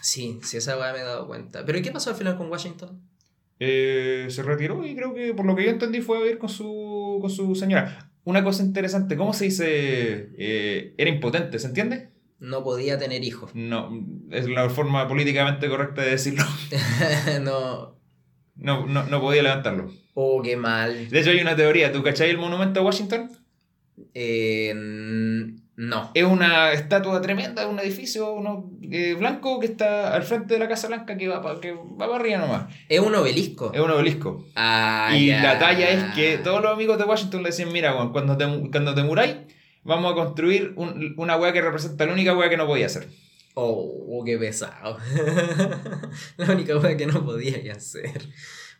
Sí, sí, esa wea me he dado cuenta. ¿Pero y qué pasó al final con Washington? Eh, se retiró y creo que por lo que yo entendí fue a vivir con su, con su señora. Una cosa interesante, ¿cómo se dice? Eh, era impotente, ¿se entiende? No podía tener hijos. <laughs> No, es la forma políticamente correcta de decirlo. no. No, no, no podía levantarlo. Oh, qué mal. De hecho, hay una teoría. ¿Tú cachai el monumento a Washington? Eh, no. Es una estatua tremenda, un edificio uno, eh, blanco que está al frente de la Casa Blanca que va, pa- que va para arriba nomás. Es un obelisco. Es un obelisco. Ah, y ya. la talla es que todos los amigos de Washington le decían, mira, cuando te, cuando te muráis, vamos a construir un- una weá que representa la única weá que no podía hacer. Oh, qué pesado. <laughs> la única cosa que no podía hacer.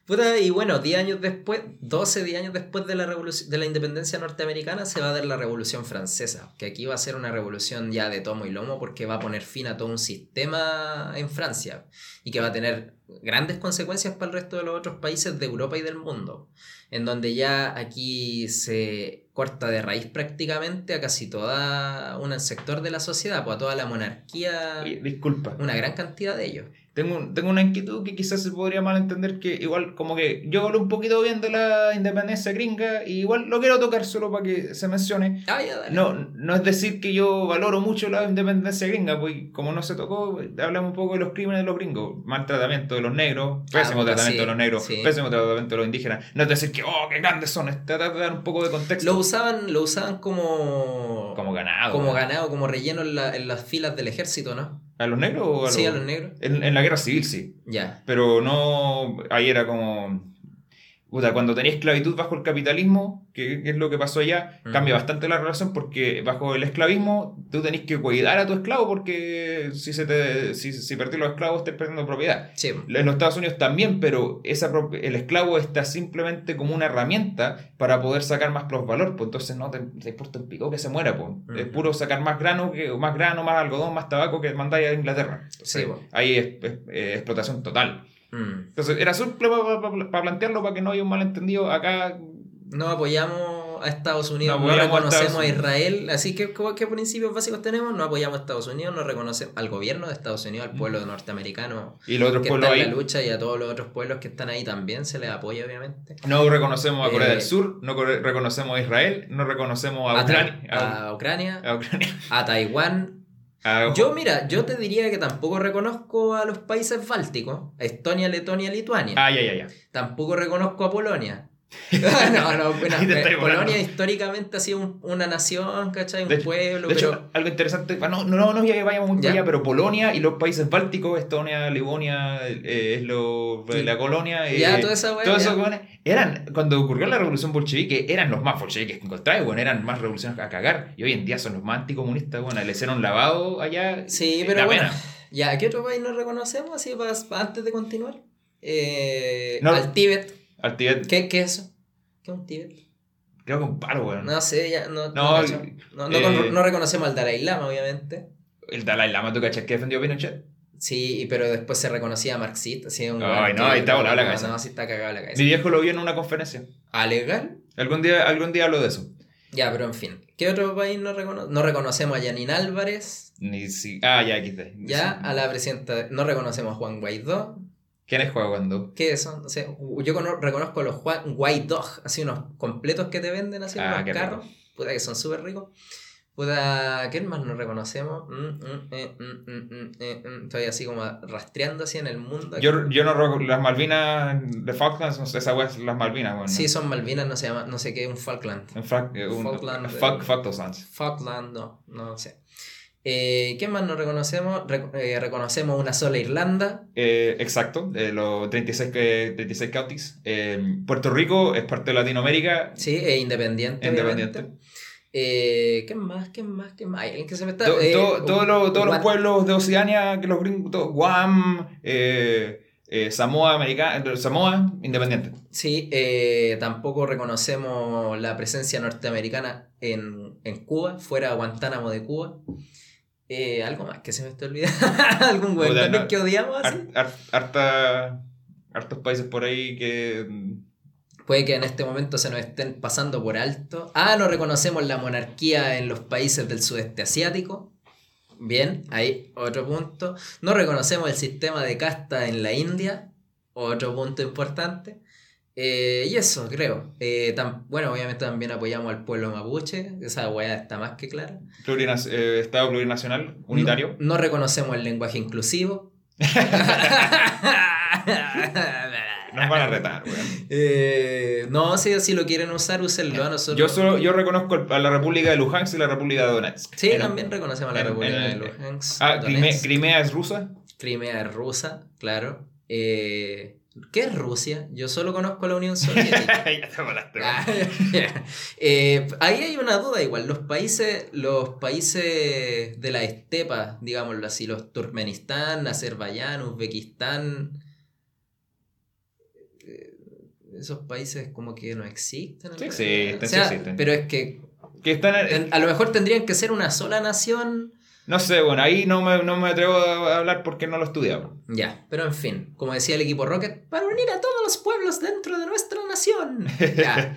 Puta, y bueno, 10 años después, 12, 10 años después de la, de la independencia norteamericana, se va a dar la revolución francesa. Que aquí va a ser una revolución ya de tomo y lomo porque va a poner fin a todo un sistema en Francia. Y que va a tener grandes consecuencias para el resto de los otros países de Europa y del mundo. En donde ya aquí se corta de raíz prácticamente a casi toda un sector de la sociedad, pues a toda la monarquía Oye, disculpa. una gran cantidad de ellos. Tengo, tengo una inquietud que quizás se podría malentender que igual como que yo hablo un poquito bien de la independencia gringa y igual lo quiero tocar solo para que se mencione. Ah, ya, dale. No, no es decir que yo valoro mucho la independencia gringa, pues como no se tocó, hablamos un poco de los crímenes de los gringos, maltratamiento de los negros, pésimo puta, tratamiento sí, de los negros, sí. pésimo tratamiento de los indígenas. No es decir que, oh, qué grandes son, es tratar de dar un poco de contexto. Lo usaban, lo usaban como. como ganado. como ganado, como relleno en, la- en las filas del ejército, ¿no? ¿A los negros o a Sí, a los- los negros. En, en la guerra civil sí, Ya. pero no, ahí era como... Puta, cuando tenía esclavitud bajo el capitalismo, que, que es lo que pasó allá, Mm. cambia bastante la relación porque bajo el esclavismo tú tenés que cuidar a tu esclavo porque si se te si, si perdés los esclavos estás perdiendo propiedad. Sí. En los Estados Unidos también, pero esa el esclavo está simplemente como una herramienta para poder sacar más valor, pues entonces no te, te importa un pico que se muera, pues. Es Ujú. puro sacar más grano, que, más grano, más algodón, más tabaco que mandáis a Inglaterra. Entonces, Sí, po. ahí es, es- eh, explotación total. Mm. Entonces, era simple para plantearlo, para que no haya un malentendido. Acá, No apoyamos a Estados Unidos, No reconocemos a Israel. Así que, ¿qué, principios básicos tenemos? No apoyamos a Estados Unidos, no reconocemos al gobierno de Estados Unidos, al pueblo norteamericano y los otros que pueblos está en la lucha y a todos los otros pueblos que están ahí también se les apoya, obviamente. no reconocemos a Corea Eh, del Sur, no reconocemos a Israel, no reconocemos a A, Ta- Ucrania. A, a Ucrania, a Ucrania. a Taiwán, a- Yo, mira, yo te diría que tampoco reconozco a los países bálticos, Estonia, Letonia, Lituania. Ah, ya, ya, ya. Tampoco reconozco a Polonia. <laughs> no, no, <laughs> bueno, Polonia históricamente ha sido un- una nación, ¿cachai? Un De hecho- pueblo, De pero... hecho, algo interesante, ah, no, no, no, ya que vayamos muy allá, pero Polonia y los países bálticos, Estonia, Livonia, eh, es lo, Sí. la colonia, eh, ya, toda esa weón, eran, cuando ocurrió la revolución bolchevique, eran los más bolcheviques que encontráis, bueno, eran más revoluciones a cagar, y hoy en día son los más anticomunistas, bueno, le hicieron lavado allá. Sí, eh, pero bueno, pena. ya, ¿qué otro país nos reconocemos así para, para antes de continuar? Eh, No. Al Tíbet. Al ¿Qué, ¿Qué es eso? ¿Qué es un Tíbet? creo que un paro, weón. No sé, ya, no, no, No, no, no eh, no reconocemos al Dalai Lama, obviamente. El Dalai Lama, ¿tú cachas que defendió Pinochet? Sí, pero después se reconocía marxista. Sí, un Ay, no, ahí está volada la cabeza. No, sí está cagado la cabeza. Mi viejo lo vio en una conferencia. ¿A legal? Algún día, algún día hablo de eso. Ya, pero en fin. ¿Qué otro país no reconocemos? No reconocemos a Janine Álvarez. Ni si... Ah, ya, XD. Ya, a la presidenta. de- No reconocemos a Juan Guaidó. ¿Quién es Juan cuando? ¿Qué eso? No sé, yo cono- reconozco los Juan Guaidó, así unos completos que te venden así en Ah, los carros. Puta que son súper ricos. Puta, ¿qué más no reconocemos? Mm, mm, eh, mm, eh. Estoy así como rastreando así en el mundo. Yo, yo no las Malvinas de Falklands, no sé, esa wea es las Malvinas, bueno. Sí, son Malvinas, no se llama, no sé qué, un Falkland. Fact, eh, un, Falkland, Falk- Falklands. Falkland, no, no sé. Eh, ¿Qué más no reconocemos? Re- eh, reconocemos una sola Irlanda. Eh, exacto, eh, los 36, que- 36 counties. Eh, Puerto Rico es parte de Latinoamérica. Sí, independiente. Independiente. obviamente. Eh, ¿Qué más? ¿Qué más? ¿Qué más? ¿Hay alguien que se me está.? To- eh, to- todos los, todos los pueblos de Oceania, que los gringos, todo- Guam, eh, eh, Samoa, Americana, Samoa, independiente. Sí, eh, tampoco reconocemos la presencia norteamericana en, en Cuba, fuera Guantánamo de Cuba. Eh, algo más que se me está olvidando. <laughs> ¿Algún hueón no. que odiamos así? Har- har- harta- hartos países por ahí que. mm, Puede que en este momento se nos estén pasando por alto. Ah, no reconocemos la monarquía en los países del sudeste asiático. Bien, ahí otro punto. No reconocemos el sistema de casta en la India. Otro punto importante. Eh, y eso, creo. Eh, bueno, obviamente también apoyamos al pueblo mapuche. Esa weá está más que clara. Plurinac- eh, Estado plurinacional, unitario. No, no reconocemos el lenguaje inclusivo. <laughs> <laughs> Nos van a retar, weón. No, si, si lo quieren usar, úsenlo a nosotros. Yo, solo, yo reconozco a la República de Luhansk y la República de Donetsk. Sí, En- también reconocemos a la en- República en- de Luhansk. Ah. Crimea, Crimea es rusa. Crimea es rusa, claro. Eh, ¿Qué es Rusia? Yo solo conozco la Unión <laughs> Soviética. ya te. Ah, <laughs> eh, ahí hay una duda igual. Los países, los países de la estepa, digámoslo así, los Turkmenistán, Azerbaiyán, Uzbekistán, eh, esos países como que no existen. en Sí existen, O sea, sí existen. Pero es que Que están en- ten- a lo mejor tendrían que ser una sola nación. No sé, bueno, ahí no me, no me atrevo a hablar porque no lo he estudiado. Ya, pero en fin, como decía el equipo Rocket, para unir a todos los pueblos dentro de nuestra nación. <laughs> Ya.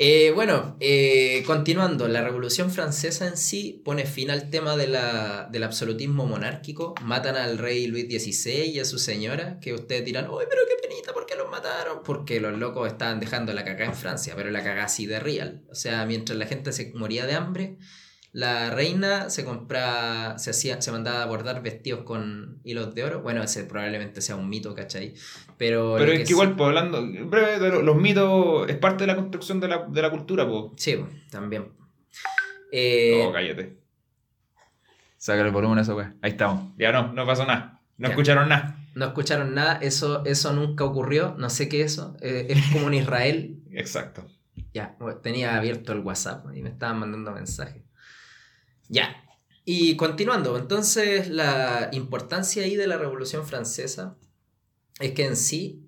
Eh, bueno, eh, continuando, la Revolución Francesa en sí pone fin al tema de la- del absolutismo monárquico. Matan al rey Luis XVI y a su señora, que ustedes dirán, ¡Uy, pero qué penita! ¿Por qué los mataron? Porque los locos estaban dejando la cagada en Francia, pero la cagada así de real. O sea, mientras la gente se moría de hambre, la reina se compraba, se hacía, se mandaba a bordar vestidos con hilos de oro. Bueno, ese probablemente sea un mito, ¿cachai? Pero, Pero lo es que que igual, pues, hablando, breve, de lo- los mitos es parte de la construcción de la, de la cultura, pues. Sí, po, también. Eh, Oh, cállate. Sácale el volumen a esa weá. Ahí estamos. Ya no, no pasó nada. No Ya. escucharon nada. no escucharon nada, eso, eso nunca ocurrió, no sé qué es eso. eh, es como en Israel. Exacto. Ya, tenía abierto el WhatsApp y me estaban mandando mensajes. Ya. Y continuando, entonces la importancia ahí de la Revolución Francesa es que en sí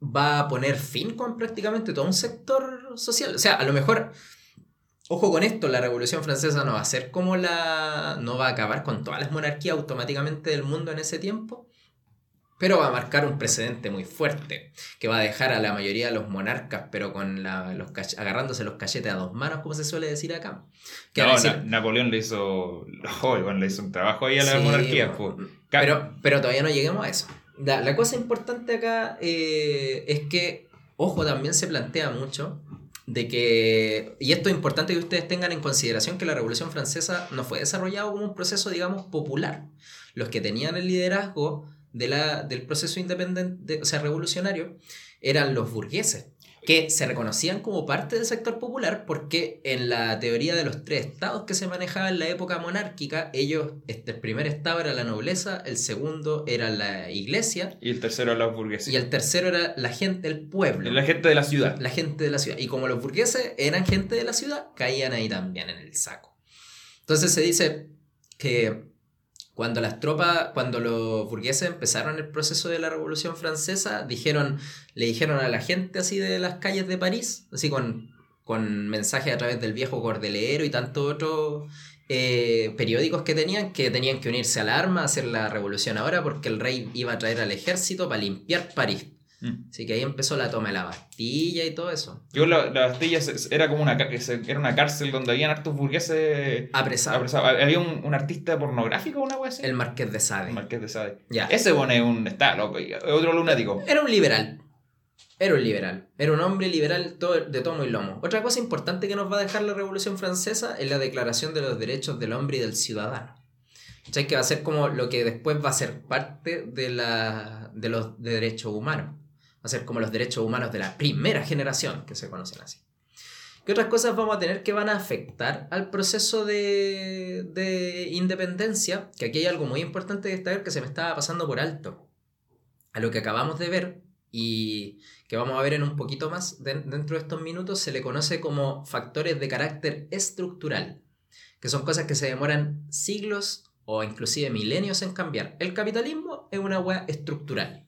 va a poner fin con prácticamente todo un sector social. O sea, a lo mejor, ojo con esto, la Revolución Francesa no va a ser como la... no va a acabar con todas las monarquías automáticamente del mundo en ese tiempo, pero va a marcar un precedente muy fuerte, que va a dejar a la mayoría de los monarcas, pero con la- los agarrándose los cachetes a dos manos, como se suele decir acá. Que No, decir, Na- Napoleón le hizo. <laughs> Oh, bueno, le hizo un trabajo ahí a la Sí, monarquía. pues. Ca- Pero, pero todavía no lleguemos a eso. La, la cosa importante acá eh, es que, ojo, también se plantea mucho de que, y esto es importante que ustedes tengan en consideración que la Revolución Francesa no fue desarrollado como un proceso, digamos, popular. Los que tenían el liderazgo de la, del proceso independiente, o sea, revolucionario, eran los burgueses, que se reconocían como parte del sector popular porque en la teoría de los tres estados que se manejaba en la época monárquica, ellos, este, el primer estado era la nobleza, el segundo era la iglesia Y el tercero la burguesía. y el tercero era la gente, el pueblo, La gente de la ciudad. la gente de la ciudad. Y como los burgueses eran gente de la ciudad, caían ahí también en el saco. Entonces se dice que cuando las tropas, cuando los burgueses empezaron el proceso de la Revolución Francesa, dijeron, le dijeron a la gente así de las calles de París, así con, con mensajes a través del viejo cordelero y tantos otros eh, periódicos que tenían, que tenían que unirse al arma, hacer la revolución ahora, porque el rey iba a traer al ejército para limpiar París. Mm. Así que ahí empezó la toma de la Bastilla y todo eso. Yo la, la Bastilla era como una, era una cárcel donde habían hartos burgueses Apresado. apresados. Había un, un artista pornográfico, una wea así. El Marqués de Sade. El Marqués de Sade. Ya. Ese bueno es un. Está loco. Otro lunático. Era un liberal. Era un liberal. Era un hombre liberal de tomo y lomo. Otra cosa importante que nos va a dejar la Revolución Francesa es la Declaración de los Derechos del Hombre y del Ciudadano. ¿Cachai? Que va a ser como lo que después va a ser parte de, la, de los de derechos humanos. A como los derechos humanos de la primera generación, que se conocen así. ¿Qué otras cosas vamos a tener que van a afectar al proceso de, de independencia? Que aquí hay algo muy importante de destacar que se me estaba pasando por alto. A lo que acabamos de ver y que vamos a ver en un poquito más de- dentro de estos minutos, se le conoce como factores de carácter estructural, que son cosas que se demoran siglos o inclusive milenios en cambiar. El capitalismo es una wea estructural.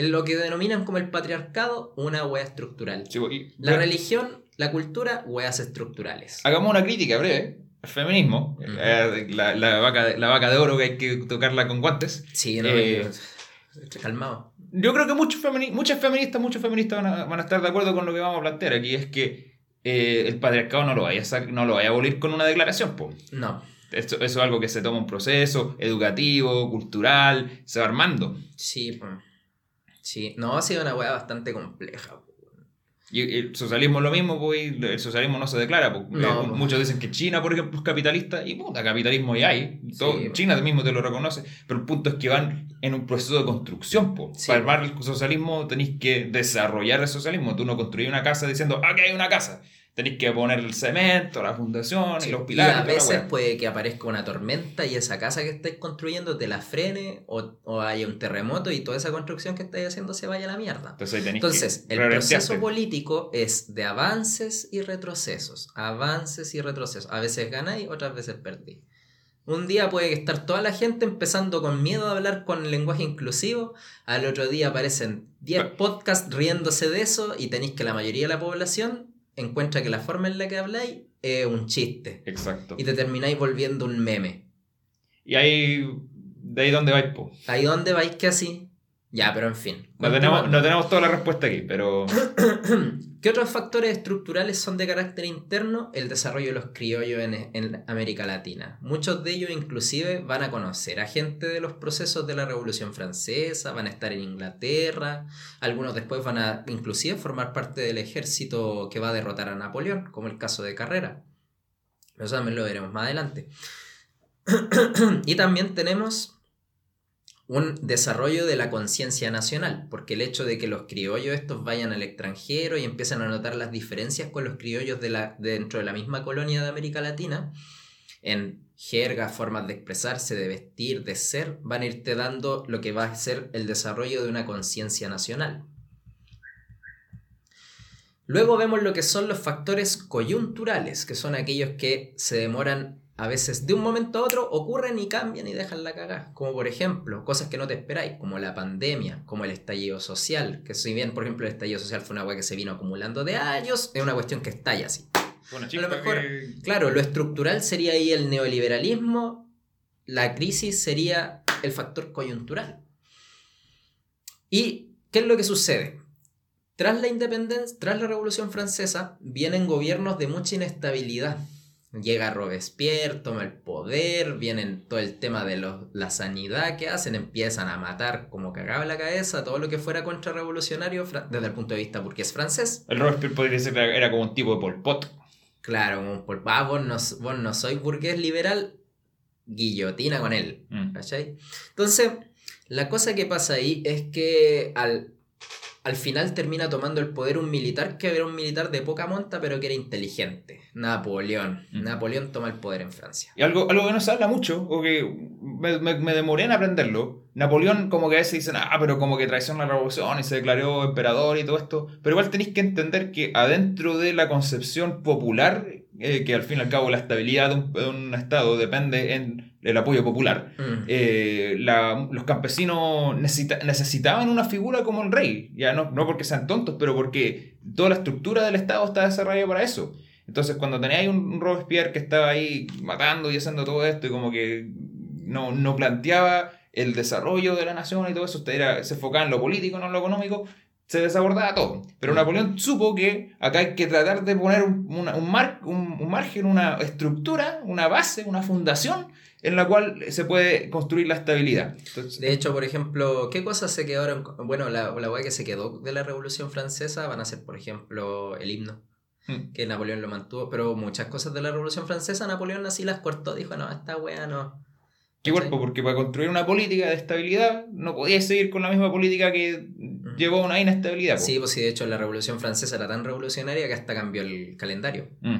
En lo que denominan como el patriarcado, una wea estructural. Sí, y- La pero- religión, la cultura, weas estructurales. Hagamos una crítica breve. El feminismo, Ujú. eh, la, la vaca, de- la vaca de oro que hay que tocarla con guantes. Sí, no, Eh, calmado. Yo creo que muchos femini- muchas feministas, muchos feministas van a, van a estar de acuerdo con lo que vamos a plantear aquí, es que eh, el patriarcado no lo vaya a, no lo vaya a abolir con una declaración. Po. No, Esto, eso es algo que se toma un proceso educativo, cultural, se va armando. sí, pues. Sí, no, ha sido una weá bastante compleja. Y el socialismo es lo mismo, pues el socialismo no se declara. pues. No, Eh, pues. Muchos dicen que China, por ejemplo, es capitalista y puta, capitalismo ya hay. Todo- Sí, pues. China mismo te lo reconoce, pero el punto es que van en un proceso de construcción. pues. Sí, Para pues. armar el socialismo tenéis que desarrollar el socialismo. Tú no construís una casa diciendo, aquí hay una casa. Tenéis que poner el cemento, la fundación y los pilares. a y la veces puede que aparezca una tormenta y esa casa que estáis construyendo te la frene o, o haya un terremoto y toda esa construcción que estáis haciendo se vaya a la mierda. Entonces, Entonces, el proceso político es de avances y retrocesos. Avances y retrocesos. A veces ganáis, otras veces perdís. Un día puede estar toda la gente empezando con miedo a hablar con lenguaje inclusivo. Al otro día aparecen 10 Pero- podcasts riéndose de eso y tenéis que la mayoría de la población encuentra que la forma en la que habláis es un chiste. Exacto. Y te termináis volviendo un meme. Y ahí, de ahí donde vais, po. ¿Ahí dónde vais que así? Ya, pero en fin. No tenemos, no tenemos toda la respuesta aquí, pero <clears throat> ¿Qué otros factores estructurales son de carácter interno? El desarrollo de los criollos en, en América Latina. Muchos de ellos inclusive van a conocer a gente de los procesos de la Revolución Francesa, van a estar en Inglaterra, algunos después van a inclusive formar parte del ejército que va a derrotar a Napoleón, como el caso de Carrera. Eso también lo veremos más adelante. <clears throat> y también tenemos un desarrollo de la conciencia nacional, porque el hecho de que los criollos estos vayan al extranjero y empiezan a notar las diferencias con los criollos de la, de dentro de la misma colonia de América Latina, en jerga, formas de expresarse, de vestir, de ser, van a irte dando lo que va a ser el desarrollo de una conciencia nacional. Luego vemos lo que son los factores coyunturales, que son aquellos que se demoran a veces de un momento a otro, ocurren y cambian y dejan la cagada. Como por ejemplo, cosas que no te esperáis, como la pandemia, como el estallido social, que si bien por ejemplo el estallido social fue una weá que se vino acumulando de años, es una cuestión que estalla así. Bueno, A lo mejor- Claro, lo estructural sería ahí el neoliberalismo, la crisis sería el factor coyuntural. ¿Y qué es lo que sucede? Tras la independencia, tras la Revolución Francesa, vienen gobiernos de mucha inestabilidad. Llega Robespierre, toma el poder, vienen todo el tema de los- la sanidad que hacen, empiezan a matar como cagaba la cabeza todo lo que fuera contrarrevolucionario desde el punto de vista burgués francés. El Robespierre podría ser era como un tipo de Pol Pot. Claro, como un pol- ah, vos no, vos no sois burgués liberal, guillotina con él. Mm. ¿Cachai? Entonces, la cosa que pasa ahí es que al, al final termina tomando el poder un militar que era un militar de poca monta, pero que era inteligente. Napoleón. Mm. Napoleón toma el poder en Francia. Y algo, algo que no se habla mucho, o que me, me- me demoré en aprenderlo. Napoleón, como que a veces dicen, ah, pero como que traicionó la revolución y se declaró emperador y todo esto. Pero igual tenéis que entender que adentro de la concepción popular, eh, que al fin y al cabo la estabilidad de un, de un Estado depende en el apoyo popular, Mm. eh, la- los campesinos necesita- necesitaban una figura como el rey. Ya no, no porque sean tontos, pero porque toda la estructura del Estado está desarrollada para eso. Entonces, cuando teníais un, un Robespierre que estaba ahí matando y haciendo todo esto y como que no, no planteaba el desarrollo de la nación y todo eso, usted era, se enfocaba en lo político, no en lo económico, se desabordaba todo. Pero Mm. Napoleón supo que acá hay que tratar de poner un, una- un, mar- un- un margen, una estructura, una base, una fundación en la cual se puede construir la estabilidad. Entonces, De hecho, por ejemplo, ¿qué cosas se quedaron? Bueno, la, la weá que se quedó de la Revolución Francesa van a ser, por ejemplo, el himno. mm, que Napoleón lo mantuvo, pero muchas cosas de la Revolución Francesa Napoleón así las cortó, dijo, no, esta wea no. ¿Qué cuerpo? Porque para construir una política de estabilidad no podías seguir con la misma política que llevó a una inestabilidad. Sí, pues sí, de hecho la Revolución Francesa era tan revolucionaria que hasta cambió el calendario. Mm.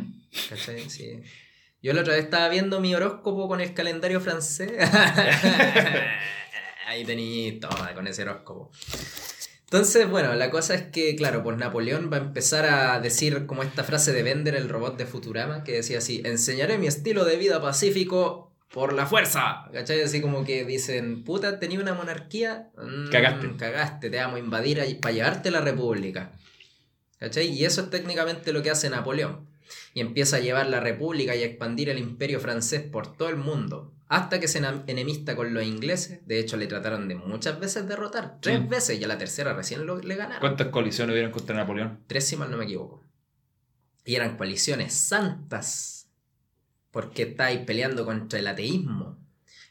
¿Cachai? Sí. <laughs> Yo la otra vez estaba viendo mi horóscopo con el calendario francés. <laughs> Ahí tenéis, toma, con ese horóscopo. Entonces, bueno, la cosa es que, claro, pues Napoleón va a empezar a decir como esta frase de Bender, el robot de Futurama, que decía así, enseñaré mi estilo de vida pacífico por la fuerza. ¿Cachai? Así como que dicen, puta, tenía una monarquía, Mm, Cagaste. Cagaste, te vamos a invadir para llevarte la república. ¿Cachai? Y eso es técnicamente lo que hace Napoleón. Y empieza a llevar la república y a expandir el imperio francés por todo el mundo. Hasta que se enemista con los ingleses. De hecho, le trataron de muchas veces derrotar. Tres Mm. veces y a la tercera recién lo, le ganaron. ¿Cuántas colisiones hubieron contra Napoleón? Tres si mal no me equivoco. Y eran coaliciones santas. Porque estáis peleando contra el ateísmo.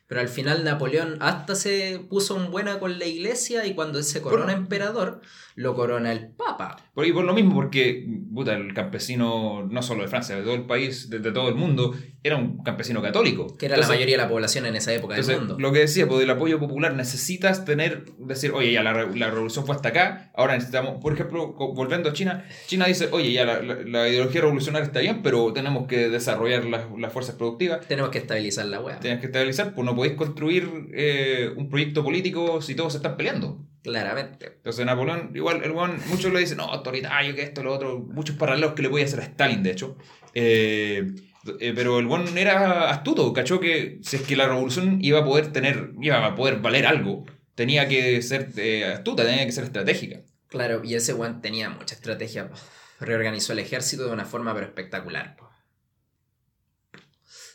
Pero al final Napoleón hasta se puso en buena con la iglesia y cuando se corona emperador, lo corona el Papa. Por, y por lo mismo, porque puta, el campesino, no solo de Francia, de todo el país, de, de todo el mundo, era un campesino católico. Que era la mayoría de la población en esa época Entonces, del mundo. lo que decía, pues el apoyo popular necesitas tener, decir, oye, ya la, re- la revolución fue hasta acá, ahora necesitamos, por ejemplo, volviendo a China, China dice, oye, ya la, la- la ideología revolucionaria está bien, pero tenemos que desarrollar las, fuerzas productivas, Tenemos que estabilizar la wea. tienes que estabilizar, pues no podéis construir eh, un proyecto político si todos se están peleando. Claramente. Entonces Napoleón, igual, el weón, muchos le dicen, no, autoritario, que esto, lo otro, muchos paralelos que le voy a hacer a Stalin, de hecho. Eh, eh, pero el weón era astuto, cachó que si es que la revolución iba a poder tener, iba a poder valer algo, tenía que ser eh, astuta, tenía que ser estratégica. Claro, y ese weón tenía mucha estrategia. Reorganizó el ejército de una forma pero espectacular.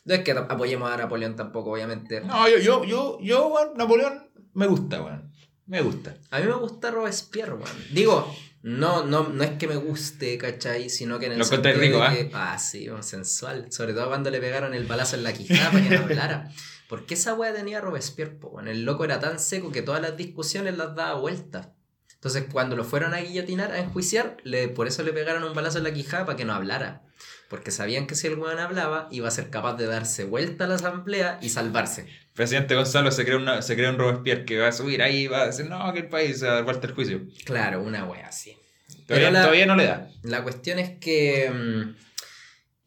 No es que apoyemos a Napoleón tampoco, obviamente. No, yo, yo, yo, yo, weón, Napoleón, me gusta, weón. Me gusta. A mí me gusta Robespierre, weón. Digo, no, no, no es que me guste, ¿cachai? Sino que en el Lo sentido rico, de ¿eh? que- Ah, sí, sensual. Sobre todo cuando le pegaron el balazo en la quijada para que no <laughs> hablara. ¿Por qué esa weá tenía Robespierre? El loco era tan seco que todas las discusiones las daba vueltas. Entonces, cuando lo fueron a guillotinar, a enjuiciar, le, por eso le pegaron un balazo en la quijada para que no hablara. Porque sabían que si el weón hablaba, iba a ser capaz de darse vuelta a la asamblea y salvarse. Presidente Gonzalo se crea, una, se crea un Robespierre que va a subir ahí y va a decir, no, que el país se va a dar vuelta el juicio. Claro, una wea así. Todavía, la- todavía no le da. La cuestión es que mm,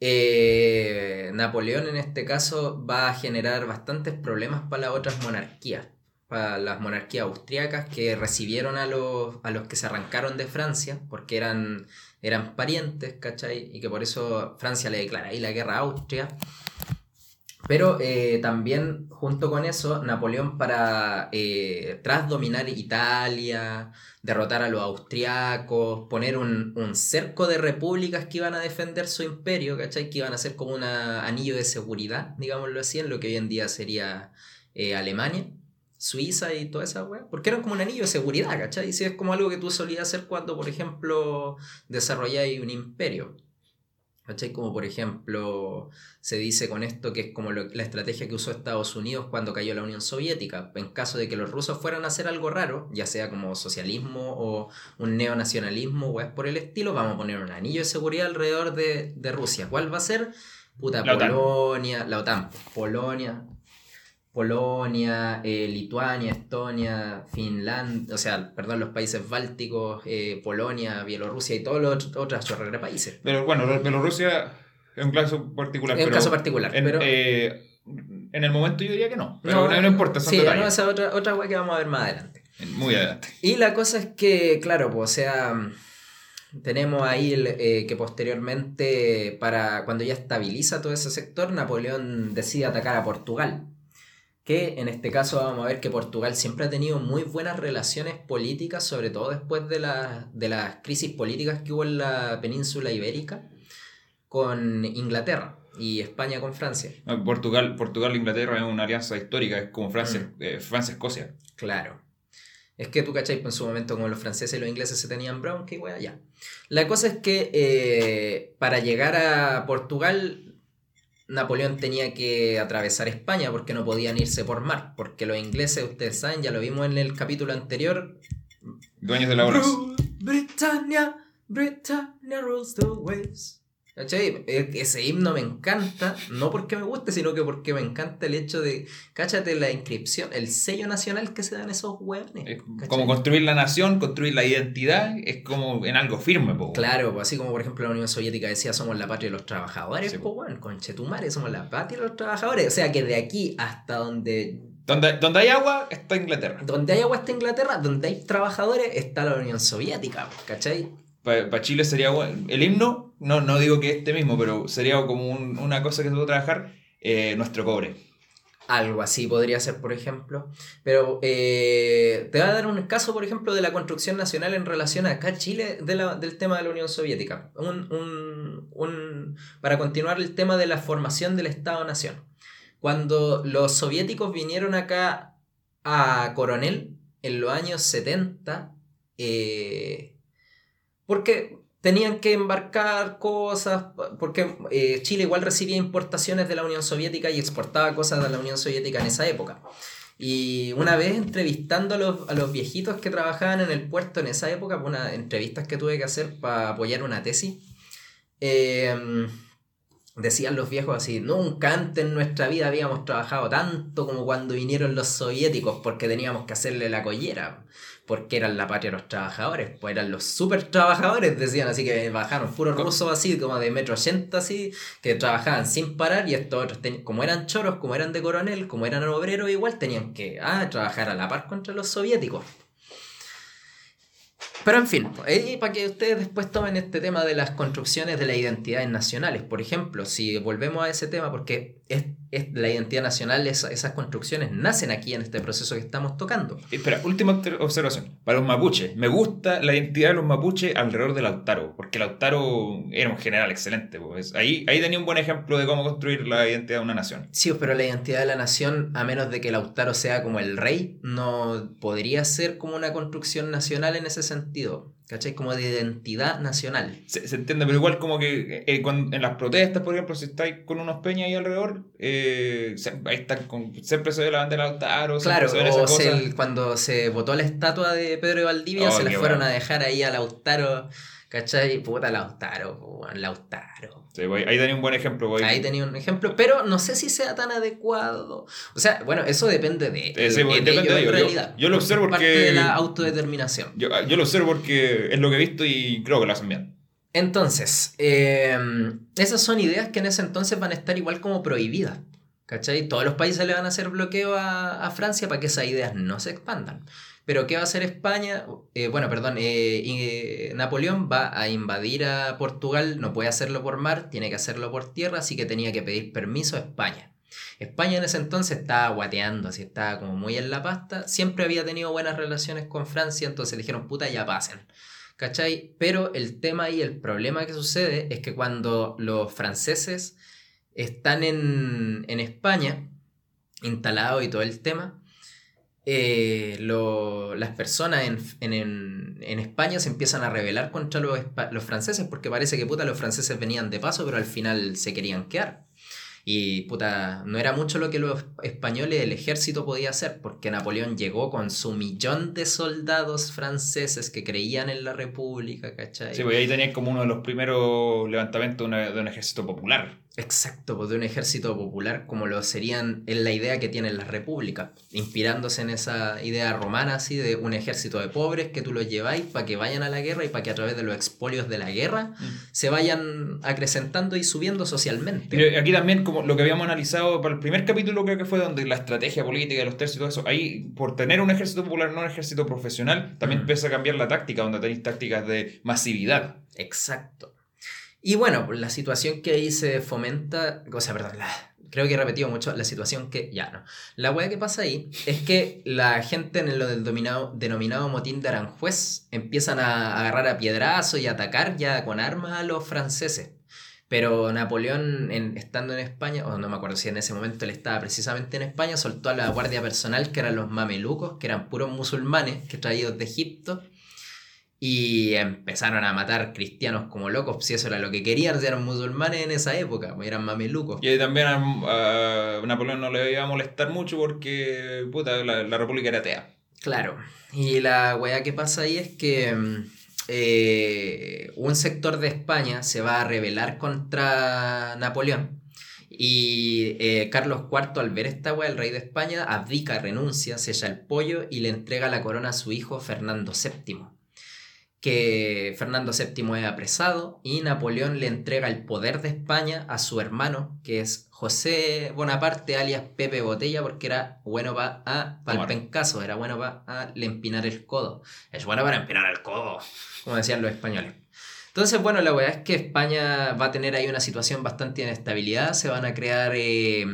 eh, Napoleón en este caso va a generar bastantes problemas para las otras monarquías, para las monarquías austriacas que recibieron a los, a los que se arrancaron de Francia, porque eran, eran parientes, ¿cachai? Y que por eso Francia le declara ahí la guerra a Austria. Pero eh, también, junto con eso, Napoleón para, eh, tras dominar Italia, derrotar a los austriacos, poner un, un cerco de repúblicas que iban a defender su imperio, ¿cachai? Que iban a ser como un anillo de seguridad, digámoslo así, en lo que hoy en día sería eh, Alemania, Suiza y toda esa weá. Porque eran como un anillo de seguridad, ¿cachai? Y si es como algo que tú solías hacer cuando, por ejemplo, desarrolláis un imperio. ¿Cachai? Como por ejemplo se dice con esto que es como lo- la estrategia que usó Estados Unidos cuando cayó la Unión Soviética. En caso de que los rusos fueran a hacer algo raro, ya sea como socialismo o un neonacionalismo o es por el estilo, vamos a poner un anillo de seguridad alrededor de, de Rusia. ¿Cuál va a ser? Puta, La OTAN. Polonia, la OTAN, Polonia, Polonia, eh, Lituania, Estonia, Finlandia, o sea, perdón, los países bálticos, eh, Polonia, Bielorrusia y todos los otros países. Pero bueno, Bielorrusia es un caso particular. Es un pero caso particular, en, pero... eh, en el momento yo diría que no. Pero no, no importa, son sí, detalles. no, esa es otra, otra que vamos a ver más adelante. Muy adelante. Y la cosa es que, claro, pues, o sea, tenemos ahí el, eh, que posteriormente, para cuando ya estabiliza todo ese sector, Napoleón decide atacar a Portugal. Que en este caso vamos a ver que Portugal siempre ha tenido muy buenas relaciones políticas, sobre todo después de, la- de las crisis políticas que hubo en la península ibérica con Inglaterra y España con Francia. No, Portugal, Portugal e Inglaterra es una alianza histórica, es como Francia, Mm. eh, Francia-Escocia. Claro. Es que tú cachai, pues en su momento como los franceses y los ingleses se tenían bronca y wea, ya. La cosa es que eh, para llegar a Portugal, Napoleón tenía que atravesar España porque no podían irse por mar. Porque los ingleses, ustedes saben, ya lo vimos en el capítulo anterior. Dueños de la rules the waves. ¿Cachai? Ese himno me encanta, no porque me guste, sino que porque me encanta el hecho de, cáchate la inscripción, el sello nacional que se dan esos hueones. Es como construir la nación, construir la identidad, es como en algo firme, po. Claro, pues así como por ejemplo la Unión Soviética decía somos la patria de los trabajadores, Sí, pues bueno, conchetumare, somos la patria de los trabajadores. O sea que de aquí hasta donde, Donde, donde hay agua, está Inglaterra. donde hay agua está Inglaterra, donde hay trabajadores está la Unión Soviética, ¿cachai? Para Chile sería bueno. El himno, no, no digo que este mismo, pero sería como un- una cosa que se puede trabajar, eh, nuestro cobre. Algo así podría ser, por ejemplo. Pero eh, te voy a dar un caso, por ejemplo, de la construcción nacional en relación a acá Chile de la- del tema de la Unión Soviética. Un, un- un- para continuar el tema de la formación del Estado-Nación. Cuando los soviéticos vinieron acá a Coronel en los años 70, eh, porque tenían que embarcar cosas, porque eh, Chile igual recibía importaciones de la Unión Soviética y exportaba cosas de la Unión Soviética en esa época. Y una vez entrevistando a los, a los viejitos que trabajaban en el puerto en esa época, unas entrevistas que tuve que hacer para apoyar una tesis, eh, decían los viejos así, nunca antes en nuestra vida habíamos trabajado tanto como cuando vinieron los soviéticos porque teníamos que hacerle la collera, porque eran la patria de los trabajadores, pues eran los super trabajadores, decían, así que bajaron puros rusos así, como de metro ochenta así, que trabajaban sin parar y estos otros, como eran choros, como eran de coronel, como eran obreros, igual tenían que ah, trabajar a la par contra los soviéticos. Pero en fin, para que ustedes después tomen este tema de las construcciones de las identidades nacionales, por ejemplo, si volvemos a ese tema, porque es, es la identidad nacional, esas construcciones nacen aquí en este proceso que estamos tocando. Espera, última observación. Para los mapuches, me gusta la identidad de los mapuches alrededor del Lautaro, porque Lautaro era un general excelente. Pues. Ahí, ahí tenía un buen ejemplo de cómo construir la identidad de una nación. Sí, pero la identidad de la nación, a menos de que Lautaro sea como el rey, no podría ser como una construcción nacional en ese sentido, ¿cachai? Como de identidad nacional. Se, entiende, pero igual como que eh, en las protestas, por ejemplo, si estáis con unos peñas ahí alrededor, eh, ahí están con, siempre se ve la bandera Lautaro. Claro, o cuando se votó la estatua de Pedro de Valdivia, oh, se le fueron a dejar ahí a Lautaro, ¿cachai? Puta Lautaro, Lautaro ahí tenía un buen ejemplo. Ahí tenía un ejemplo, pero no sé si sea tan adecuado. O sea, bueno, eso depende de, en realidad. Yo, lo observo porque... Parte de la autodeterminación. Yo, yo, lo observo porque es lo que he visto y creo que lo hacen bien. Entonces, em, esas son ideas que en ese entonces van a estar igual como prohibidas. ¿Cachai? Todos los países le van a hacer bloqueo a, a Francia para que esas ideas no se expandan. Pero ¿qué va a hacer España? Eh, bueno, perdón, eh, Napoleón va a invadir a Portugal, no puede hacerlo por mar, tiene que hacerlo por tierra, así que tenía que pedir permiso a España. España en ese entonces estaba guateando, así estaba como muy en la pasta, siempre había tenido buenas relaciones con Francia, entonces dijeron, puta, ya pasen. ¿Cachai? Pero el tema y el problema que sucede es que cuando los franceses están en, en España, instalados y todo el tema, eh, las personas en, España se empiezan a rebelar contra los, los, franceses porque parece que puta los franceses venían de paso pero al final se querían quedar. Y puta, no era mucho lo que los españoles, el ejército podía hacer, porque Napoleón llegó con su millón de soldados franceses que creían en la república, ¿cachai? Sí, pues ahí tenían como uno de los primeros levantamientos de un ejército popular. Exacto, pues de un ejército popular como lo serían en la idea que tienen las repúblicas, inspirándose en esa idea romana así de un ejército de pobres que tú los lleváis para que vayan a la guerra y para que a través de los expolios de la guerra mm. se vayan acrecentando y subiendo socialmente. aquí también como lo que habíamos analizado para el primer capítulo creo que fue donde la estrategia política de los tercios y todo eso, ahí por tener un ejército popular, no un ejército profesional, también mm. empieza a cambiar la táctica, donde tenéis tácticas de masividad. Exacto. Y bueno, la situación que ahí se fomenta, o sea, perdón, creo que he repetido mucho la situación que ya no. La weá que pasa ahí es que la gente en lo del denominado motín de Aranjuez empiezan a agarrar a piedrazo y a atacar ya con armas a los franceses. Pero Napoleón, en, estando en España, o no me acuerdo si en ese momento él estaba precisamente en España, soltó a la guardia personal, que eran los mamelucos, que eran puros musulmanes que traídos de Egipto, y empezaron a matar cristianos como locos, si eso era lo que querían, eran musulmanes en esa época, pues, eran mamelucos. Y también a, Napoleón no le iba a molestar mucho porque puta, la, república era atea. Claro, y la weá que pasa ahí es que mm, eh, un sector de España se va a rebelar contra Napoleón. Y eh, Carlos IV, al ver esta weá, el rey de España, abdica, renuncia, sella el pollo y le entrega la corona a su hijo Fernando VII que Fernando VII es apresado y Napoleón le entrega el poder de España a su hermano, que es José Bonaparte, alias Pepe Botella, porque era bueno para a pencaso, era bueno para a le empinar el codo. Es bueno para empinar el codo, como decían los españoles. Entonces, bueno, la verdad es que España va a tener ahí una situación bastante inestabilidad, se van a crear... Eh,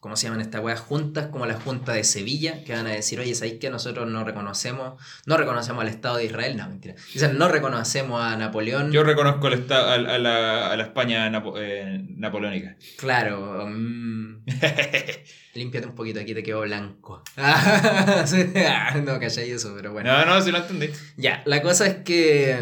¿cómo se llaman estas weas? Juntas, como la Junta de Sevilla, que van a decir, oye, ¿sabéis que nosotros no reconocemos, no reconocemos al Estado de Israel? No, mentira. Dicen, no reconocemos a Napoleón. Yo reconozco el estado, a, la, a, la, España eh, napoleónica. Claro. <laughs> Mm. Límpiate un poquito, aquí te quedó blanco. <laughs> no, callé eso, pero bueno. No, no, sí lo entendí. Ya, la cosa es que...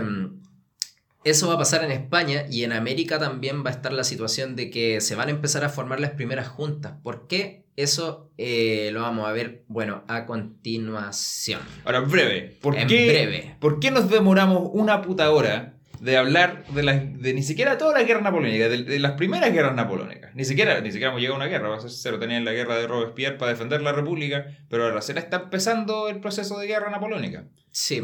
Eso va a pasar en España y en América también va a estar la situación de que se van a empezar a formar las primeras juntas. ¿Por qué? Eso eh, lo vamos a ver, bueno, a continuación. Ahora, breve. ¿Por En qué, breve. ¿Por qué nos demoramos una puta hora de hablar de, la, de ni siquiera toda la guerra napoleónica, de, de las primeras guerras napoleónicas? Ni siquiera, ni siquiera hemos llegado a una guerra, va a ser cero. Tenían la guerra de Robespierre para defender la república, pero ahora recién está empezando el proceso de guerra napoleónica. Sí.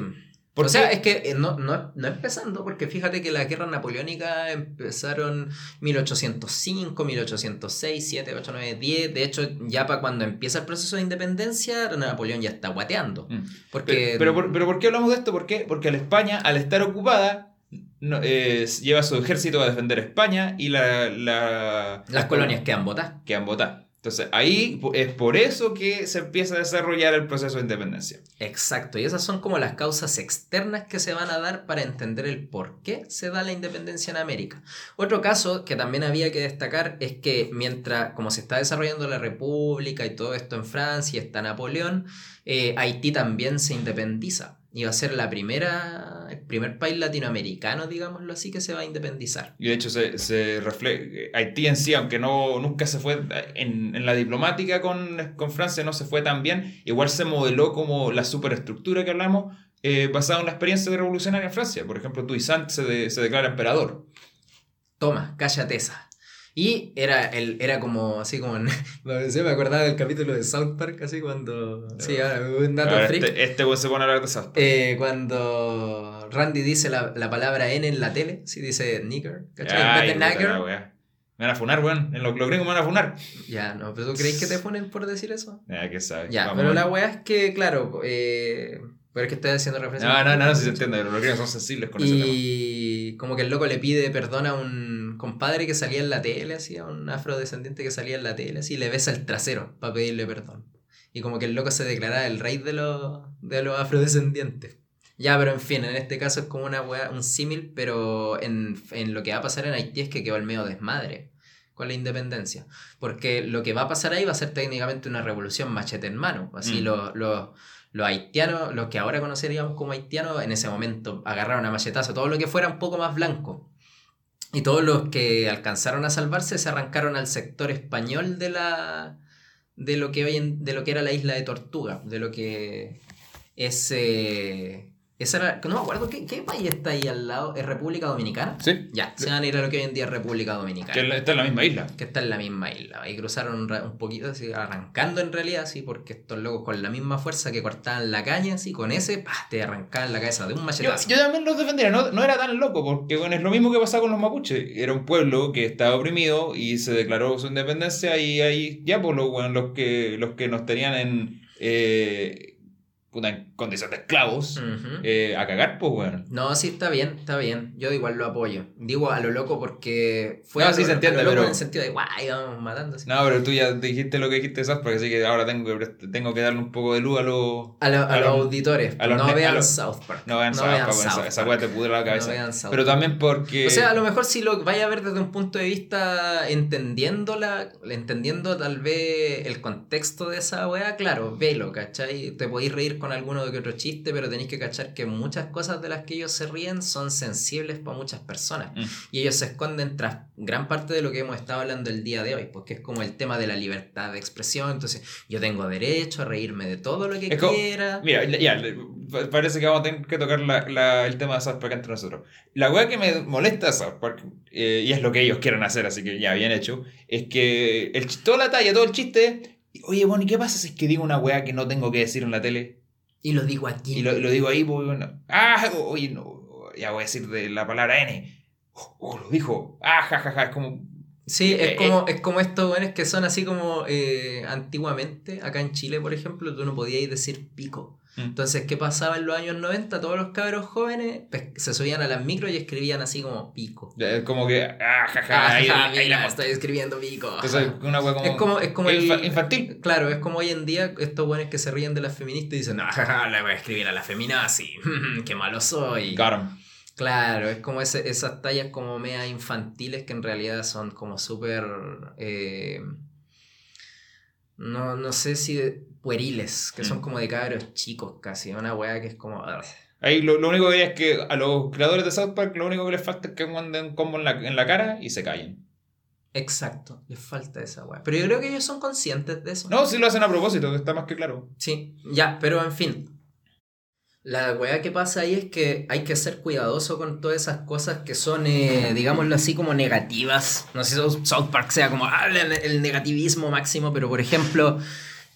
¿Por o sea, es que eh, no, no, no empezando, porque fíjate que las guerras napoleónicas empezaron 1805, 1806, 7, 8, 9, 10. De hecho, ya para cuando empieza el proceso de independencia, Napoleón ya está guateando. Mm. Porque Pero, pero, por, pero ¿por qué hablamos de esto? ¿Por qué? Porque la España, al estar ocupada, no- eh, lleva su ejército a defender España y la, la- las colonias quedan votadas. quedan votadas. Entonces, ahí es por eso que se empieza a desarrollar el proceso de independencia. Exacto, y esas son como las causas externas que se van a dar para entender el por qué se da la independencia en América. Otro caso que también había que destacar es que mientras, como se está desarrollando la República y todo esto en Francia, está Napoleón, eh, Haití también se independiza. Y va a ser la primera, el primer país latinoamericano, digámoslo así, que se va a independizar. Y de hecho, se, se refleja. Haití en sí, aunque no, nunca se fue en, en la diplomática con, con Francia, no se fue tan bien, igual se modeló como la superestructura que hablamos, eh, basada en la experiencia de revolucionaria en Francia. Por ejemplo, Toussaint se, de- se declara emperador. Toma, cállate esa. Y era, el, era como, así como, en- <laughs> me acordaba del capítulo de South Park, así cuando... Sí, ahora, un dato freak. este, este se pone a hablar de South Park. Eh, cuando Randy dice la, la palabra N en la tele, sí dice nigger, ¿cachai? En vez de. Me van a funar, weón. En los, los gringos me van a funar. Ya, no, pero ¿tú crees que te ponen por decir eso? Ya, que sabes. Ya, Vamos, pero la weá es que, claro, eh, pero es que estoy haciendo referencia. No, no, no, no, si se entiende. Los gringos son sensibles con ese tema. Y como que el loco le pide perdón a un compadre que salía en la tele, así, a un afrodescendiente que salía en la tele, así, y le besa el trasero para pedirle perdón. Y como que el loco se declara el rey de los, de los afrodescendientes. Ya, pero en fin, en este caso es como una weá, un símil, pero en, en lo que va a pasar en Haití es que quedó el medio desmadre con la independencia. Porque lo que va a pasar ahí va a ser técnicamente una revolución machete en mano. Así Mm. los, los, los haitianos, los que ahora conoceríamos como haitianos, en ese momento agarraron a machetazo todo lo que fuera un poco más blanco. Y todos los que alcanzaron a salvarse se arrancaron al sector español de la de lo que hoy en- de lo que era la isla de Tortuga, de lo que es eh, esa era, no me acuerdo ¿qué, qué país está ahí al lado, ¿es República Dominicana? Sí. Ya, se van a ir a lo que hoy en día es República Dominicana Que está en la misma isla. que está en la misma isla. Y cruzaron un, poquito así, arrancando en realidad, así, porque estos locos con la misma fuerza que cortaban la caña, así, con ese, ¡pah! te arrancaban la cabeza de un Yo, machetazo. yo también los defendería, no, no era tan loco, porque bueno, es lo mismo que pasaba con los mapuches. Era un pueblo que estaba oprimido y se declaró su independencia y ahí ya pues los, bueno, los, que, los que nos tenían en, eh, puta, en condición de esclavos eh, a cagar, pues bueno. No, sí, está bien, está bien. Yo igual lo apoyo. Digo a lo loco porque fue No, a sí lo- se entiende, a lo loco pero- en el sentido de, guay, vamos matando. así. No, pero tú ya dijiste lo que dijiste South Park, así que ahora tengo que, tengo que darle un poco de luz a los... A, lo- a a los auditores, a los no vean South Park. No vean No South Park, esa, esa weá te pudre la cabeza. No vean South pero también porque... O sea, a lo mejor si lo vaya a ver desde un punto de vista entendiéndola, entendiendo tal vez el contexto de esa weá, claro, velo, ¿cachai? Te podéis reír con alguno que otro chiste, pero tenéis que cachar que muchas cosas de las que ellos se ríen son sensibles para muchas personas. Mm. Y ellos se esconden tras gran parte de lo que hemos estado hablando el día de hoy, porque es como el tema de la libertad de expresión. Entonces, yo tengo derecho a reírme de todo lo que Es como- quiera. Mira, ya, parece que vamos a tener que tocar la- la- el tema de South Park entre nosotros. La weá que me molesta Park, eh, y es lo que ellos quieren hacer, así que ya, bien hecho, es que el, toda la talla, todo el chiste, oye, bueno, ¿y qué pasa si es que digo una weá que no tengo que decir en la tele? Y lo digo aquí. Y lo, lo digo ahí, pues, bueno, ah, oye, no, ya voy a decir de la palabra N. Oh, oh, lo dijo, ah, jajaja, es como... Sí, Eh, es como, es como estos buenos que son así como eh, antiguamente, acá en Chile, por ejemplo, tú no podías decir pico. Mm. Entonces, ¿qué pasaba en los años 90? Todos los cabros jóvenes pues, se subían a las micros y escribían así como pico. Es como que, ah, jaja, Ah, ahí, ja, ahí la mira, estoy escribiendo pico. Entonces, una como... es como, es como el- infa- infantil. Claro, es como hoy en día estos buenos que se ríen de las feministas y dicen, ah, jaja, le voy a escribir a la feminazi, <laughs> qué malo soy. 'em. Claro, es como ese- esas tallas como media infantiles que en realidad son como súper... eh, no, no sé si de- pueriles, que son Mm. como de cabros chicos casi. Una weá que es como... Ahí lo, lo único que diría es que a los creadores de South Park lo único que les falta es que manden combo en la, en la cara y se callen. Exacto, les falta esa weá. Pero yo creo que ellos son conscientes de eso. No, sí lo hacen a propósito, está más que claro. Sí, ya, pero en fin. La weá que pasa ahí es que hay que ser cuidadoso con todas esas cosas que son, eh, digámoslo así, como negativas. No sé si South Park sea como ah, el, negativismo máximo, pero por ejemplo,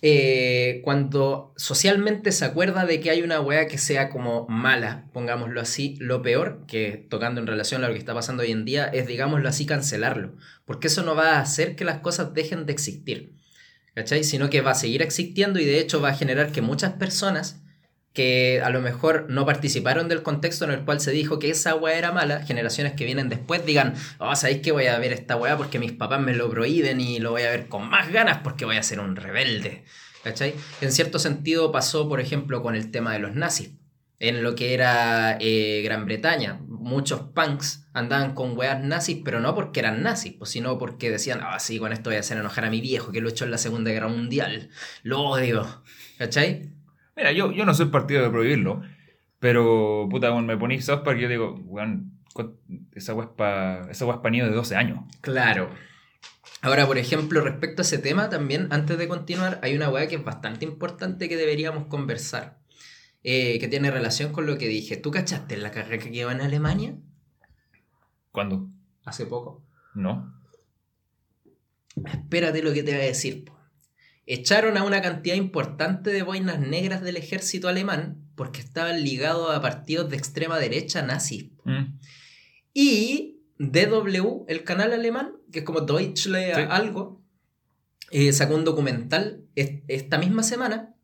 eh, cuando socialmente se acuerda de que hay una weá que sea como mala, pongámoslo así, lo peor, que tocando en relación a lo que está pasando hoy en día, es, digámoslo así, cancelarlo. Porque eso no va a hacer que las cosas dejen de existir. ¿Cachai? Sino que va a seguir existiendo y de hecho va a generar que muchas personas que a lo mejor no participaron del contexto en el cual se dijo que esa weá era mala, generaciones que vienen después digan, oh, ¿sabéis que voy a ver esta weá porque mis papás me lo prohíben y lo voy a ver con más ganas porque voy a ser un rebelde? ¿Cachai? En cierto sentido pasó, por ejemplo, con el tema de los nazis. En lo que era eh, Gran Bretaña, muchos punks andaban con weas nazis, pero no porque eran nazis, pues, sino porque decían, ah, sí, con esto voy a hacer enojar a mi viejo que luchó en la Segunda Guerra Mundial. Lo odio. ¿Cachai? Mira, yo, yo no soy partido de prohibirlo, pero puta, cuando me ponís South Park, yo digo, weón, esa weá es pa- esa weá es pa' niños de 12 años. Claro. Ahora, por ejemplo, respecto a ese tema, también, antes de continuar, hay una weá que es bastante importante que deberíamos conversar, eh, que tiene relación con lo que dije. ¿Tú cachaste la carrera que quedó en Alemania ¿Cuándo? hace poco? No. Espérate lo que te voy a decir. po. Echaron a una cantidad importante de boinas negras del ejército alemán porque estaban ligados a partidos de extrema derecha nazis. Mm. Y DW, el canal alemán, que es como Deutsche Sí. algo, eh, sacó un documental es- esta misma semana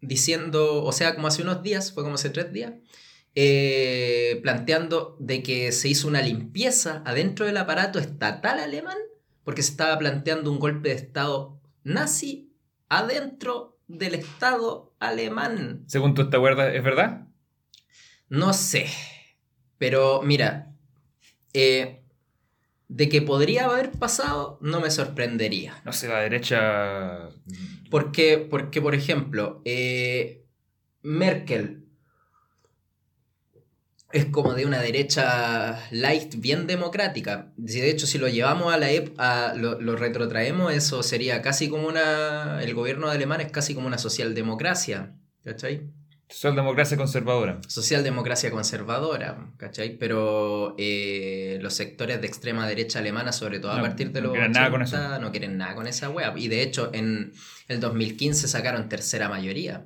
diciendo, o sea, como hace unos días, fue como hace tres días, eh, planteando de que se hizo una limpieza adentro del aparato estatal alemán porque se estaba planteando un golpe de Estado nazi adentro del Estado alemán. Según tú te acuerdas, ¿es verdad? No sé. Pero mira, eh, de que podría haber pasado, no me sorprendería. No sé, la derecha. Porque, porque por ejemplo, eh, Merkel es como de una derecha light bien democrática. De hecho, si lo llevamos a la ep- a- lo, lo retrotraemos, eso sería casi como una. El gobierno de alemán es casi como una socialdemocracia. ¿Cachai? Socialdemocracia conservadora. socialdemocracia conservadora, ¿cachai? Pero eh, los sectores de extrema derecha alemana, sobre todo a No, partir de no los quieren nada con 80, no quieren nada con esa wea. Y de hecho, en el 2015 sacaron tercera mayoría.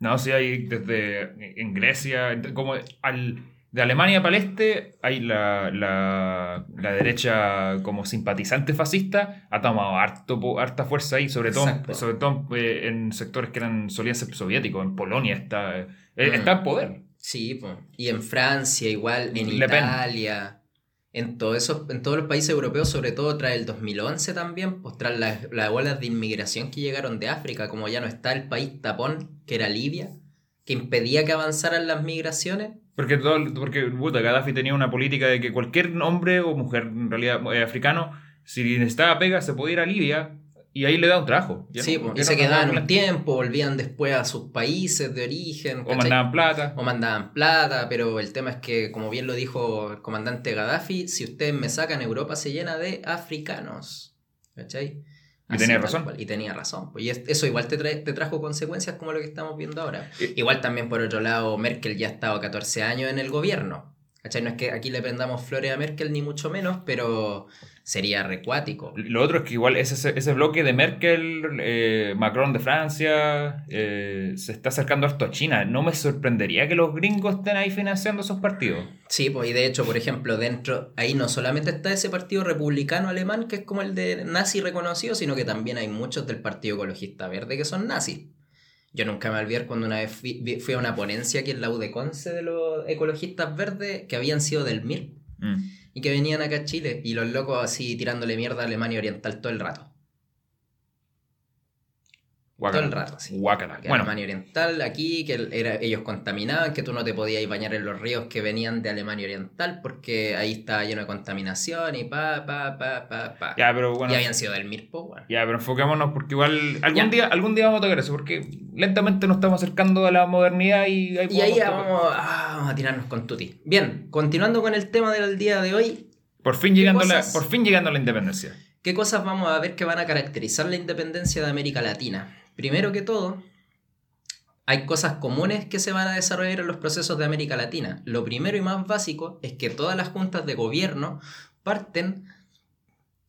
No, sí, hay desde en Grecia, como al, de Alemania para el este, hay la, la, la derecha como simpatizante fascista, ha tomado harto, harta fuerza ahí, sobre todo, Exacto. sobre todo eh, en sectores que eran, solían ser soviéticos, en Polonia está, eh, Mm. está en poder. Sí, po. y en Francia igual, en Le Pen. En, todo eso, en todos los países europeos, sobre todo tras el 2011 también, pues tras las, las olas de inmigración que llegaron de África, como ya no está el país tapón, que era Libia, que impedía que avanzaran las migraciones. Porque, todo, porque Gaddafi tenía una política de que cualquier hombre o mujer, en realidad eh, africano, si necesitaba pega, se podía ir a Libia y ahí le da un trabajo. Ya Sí, no- y se no- quedaban un tiempo, volvían después a sus países de origen. O mandaban plata. O mandaban plata, pero el tema es que, como bien lo dijo el comandante Gaddafi, si ustedes me sacan, Europa se llena de africanos. ¿Cachai? Y tenía razón. cual, Y tenía razón. pues, Y es- eso igual te, trae- te trajo consecuencias como lo que estamos viendo ahora. Eh. Igual también, por otro lado, Merkel ya ha estado 14 años en el gobierno. ¿Cachai? No es que aquí le prendamos flores a Merkel, ni mucho menos, pero sería recuático. Lo otro es que igual ese, ese bloque de Merkel, eh, Macron de Francia, eh, se está acercando harto a China. No me sorprendería que los gringos estén ahí financiando esos partidos. Sí, pues y de hecho, por ejemplo, dentro, ahí no solamente está ese partido republicano alemán, que es como el de nazi reconocido, sino que también hay muchos del Partido Ecologista Verde que son nazis. Yo nunca me olvidar cuando una vez fui a una ponencia aquí en la UDECONCE de los ecologistas verdes que habían sido del MIR Mm. y que venían acá a Chile y los locos así tirándole mierda a Alemania Oriental todo el rato. Todo el rato, sí. Que Bueno, Alemania Oriental, aquí, que era, ellos contaminaban, que tú no te podías bañar en los ríos que venían de Alemania Oriental porque ahí estaba lleno de contaminación y pa, pa, pa, pa, pa. ya, pero bueno. y habían sido del Mirpo, bueno. Ya, pero enfocémonos porque igual algún Ya. día algún día vamos a tocar eso, porque lentamente nos estamos acercando a la modernidad y ahí Y ahí vamos, ah, vamos a tirarnos con Tuti. Bien, continuando con el tema del día de hoy, Por fin llegando la, por fin llegando a la independencia. ¿qué cosas vamos a ver que van a caracterizar la independencia de América Latina? Primero que todo, hay cosas comunes que se van a desarrollar en los procesos de América Latina. Lo primero y más básico es que todas las juntas de gobierno parten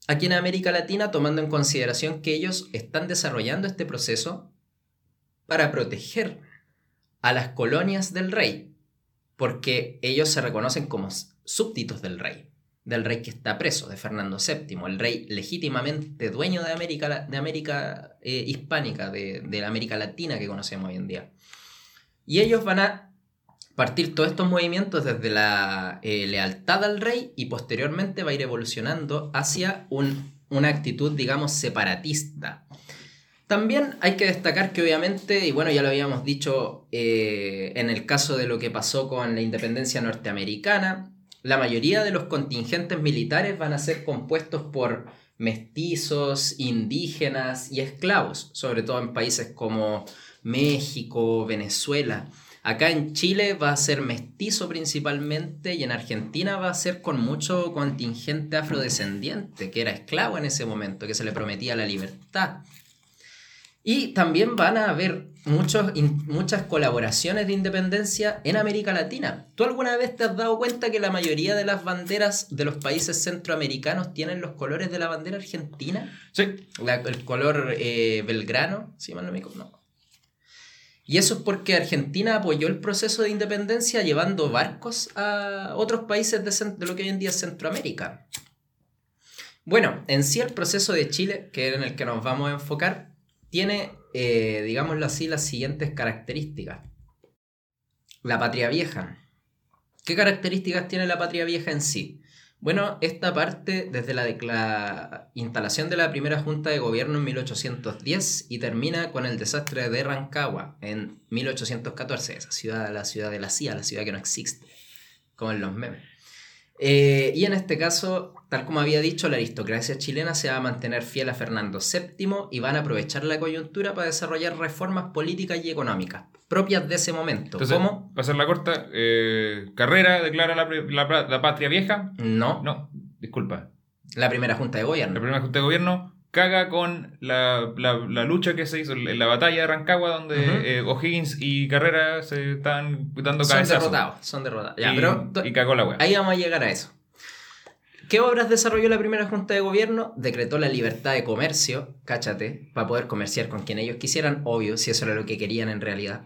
aquí en América Latina tomando en consideración que ellos están desarrollando este proceso para proteger a las colonias del rey, porque ellos se reconocen como súbditos del rey, del rey que está preso, de Fernando VII, el rey legítimamente dueño de América, de América eh, hispánica, de, de la América Latina que conocemos hoy en día. Y ellos van a partir todos estos movimientos desde la eh, lealtad al rey y posteriormente va a ir evolucionando hacia un- una actitud, digamos, separatista. También hay que destacar que obviamente, y bueno, ya lo habíamos dicho eh, en el caso de lo que pasó con la independencia norteamericana, la mayoría de los contingentes militares van a ser compuestos por mestizos, indígenas y esclavos, sobre todo en países como México, Venezuela. Acá en Chile va a ser mestizo principalmente y en Argentina va a ser con mucho contingente afrodescendiente, que era esclavo en ese momento, que se le prometía la libertad. Y también van a haber muchos, in- muchas colaboraciones de independencia en América Latina. ¿Tú alguna vez te has dado cuenta que la mayoría de las banderas de los países centroamericanos tienen los colores de la bandera argentina? Sí, La- el color eh, belgrano, si mal no. Y eso es porque Argentina apoyó el proceso de independencia llevando barcos a otros países de, de lo que hoy en día es Centroamérica. Bueno, en sí el proceso de Chile, que es en el que nos vamos a enfocar, tiene, eh, digámoslo así, las siguientes características. La patria vieja. ¿Qué características tiene la patria vieja en sí? Bueno, esta parte desde la, la instalación de la primera junta de gobierno en 1810 y termina con el desastre de Rancagua en 1814, esa ciudad, la ciudad de la CIA, la ciudad que no existe, como en los memes. Eh, y en este caso, tal como había dicho, la aristocracia chilena se va a mantener fiel a Fernando VII y van a aprovechar la coyuntura para desarrollar reformas políticas y económicas propias de ese momento. entonces, ¿Cómo? para hacer la corta, eh, Carrera declara la, la- la patria vieja. No, No, disculpa. la primera junta de La gobierno. primera Junta de Gobierno caga con la, la- la lucha que se hizo en la batalla de Rancagua, donde eh, O'Higgins y Carrera se estaban dando Son cabezazos. derrotados, son derrotados. Ya, y, pero y cagó la wea. Ahí vamos a llegar a eso. ¿Qué obras desarrolló la primera Junta de Gobierno? Decretó la libertad de comercio, cáchate, para poder comerciar con quien ellos quisieran, obvio, si eso era lo que querían en realidad.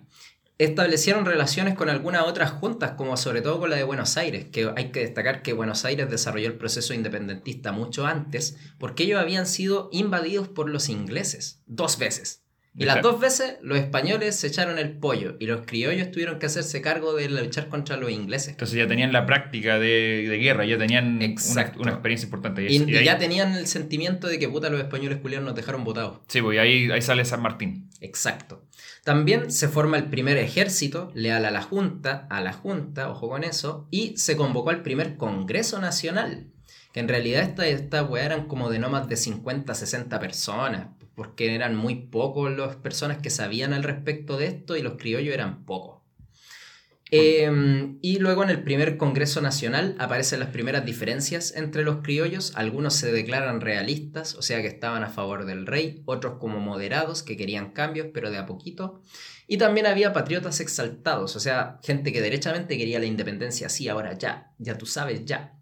Establecieron relaciones con algunas otras juntas, como sobre todo con la de Buenos Aires, que hay que destacar que Buenos Aires desarrolló el proceso independentista mucho antes, porque ellos habían sido invadidos por los ingleses, dos veces. Y las dos veces los españoles se echaron el pollo y los criollos tuvieron que hacerse cargo de luchar contra los ingleses. Entonces ya tenían la práctica de, de guerra, ya tenían una, experiencia importante. Y, y y ahí- ya tenían el sentimiento de que puta los españoles culiados nos dejaron votados. Sí, pues ahí, ahí sale San Martín. Exacto. También se forma el primer ejército leal a la Junta, a la Junta, ojo con eso, y se convocó al primer Congreso Nacional, que en realidad estas esta weá eran como de no más de 50, 60 personas, porque eran muy pocos las personas que sabían al respecto de esto y los criollos eran pocos. Eh, y luego en el primer Congreso Nacional aparecen las primeras diferencias entre los criollos. Algunos se declaran realistas, o sea que estaban a favor del rey, otros como moderados que querían cambios, pero de a poquito. Y también había patriotas exaltados, o sea, gente que derechamente quería la independencia así, ahora ya, ya tú sabes, ya.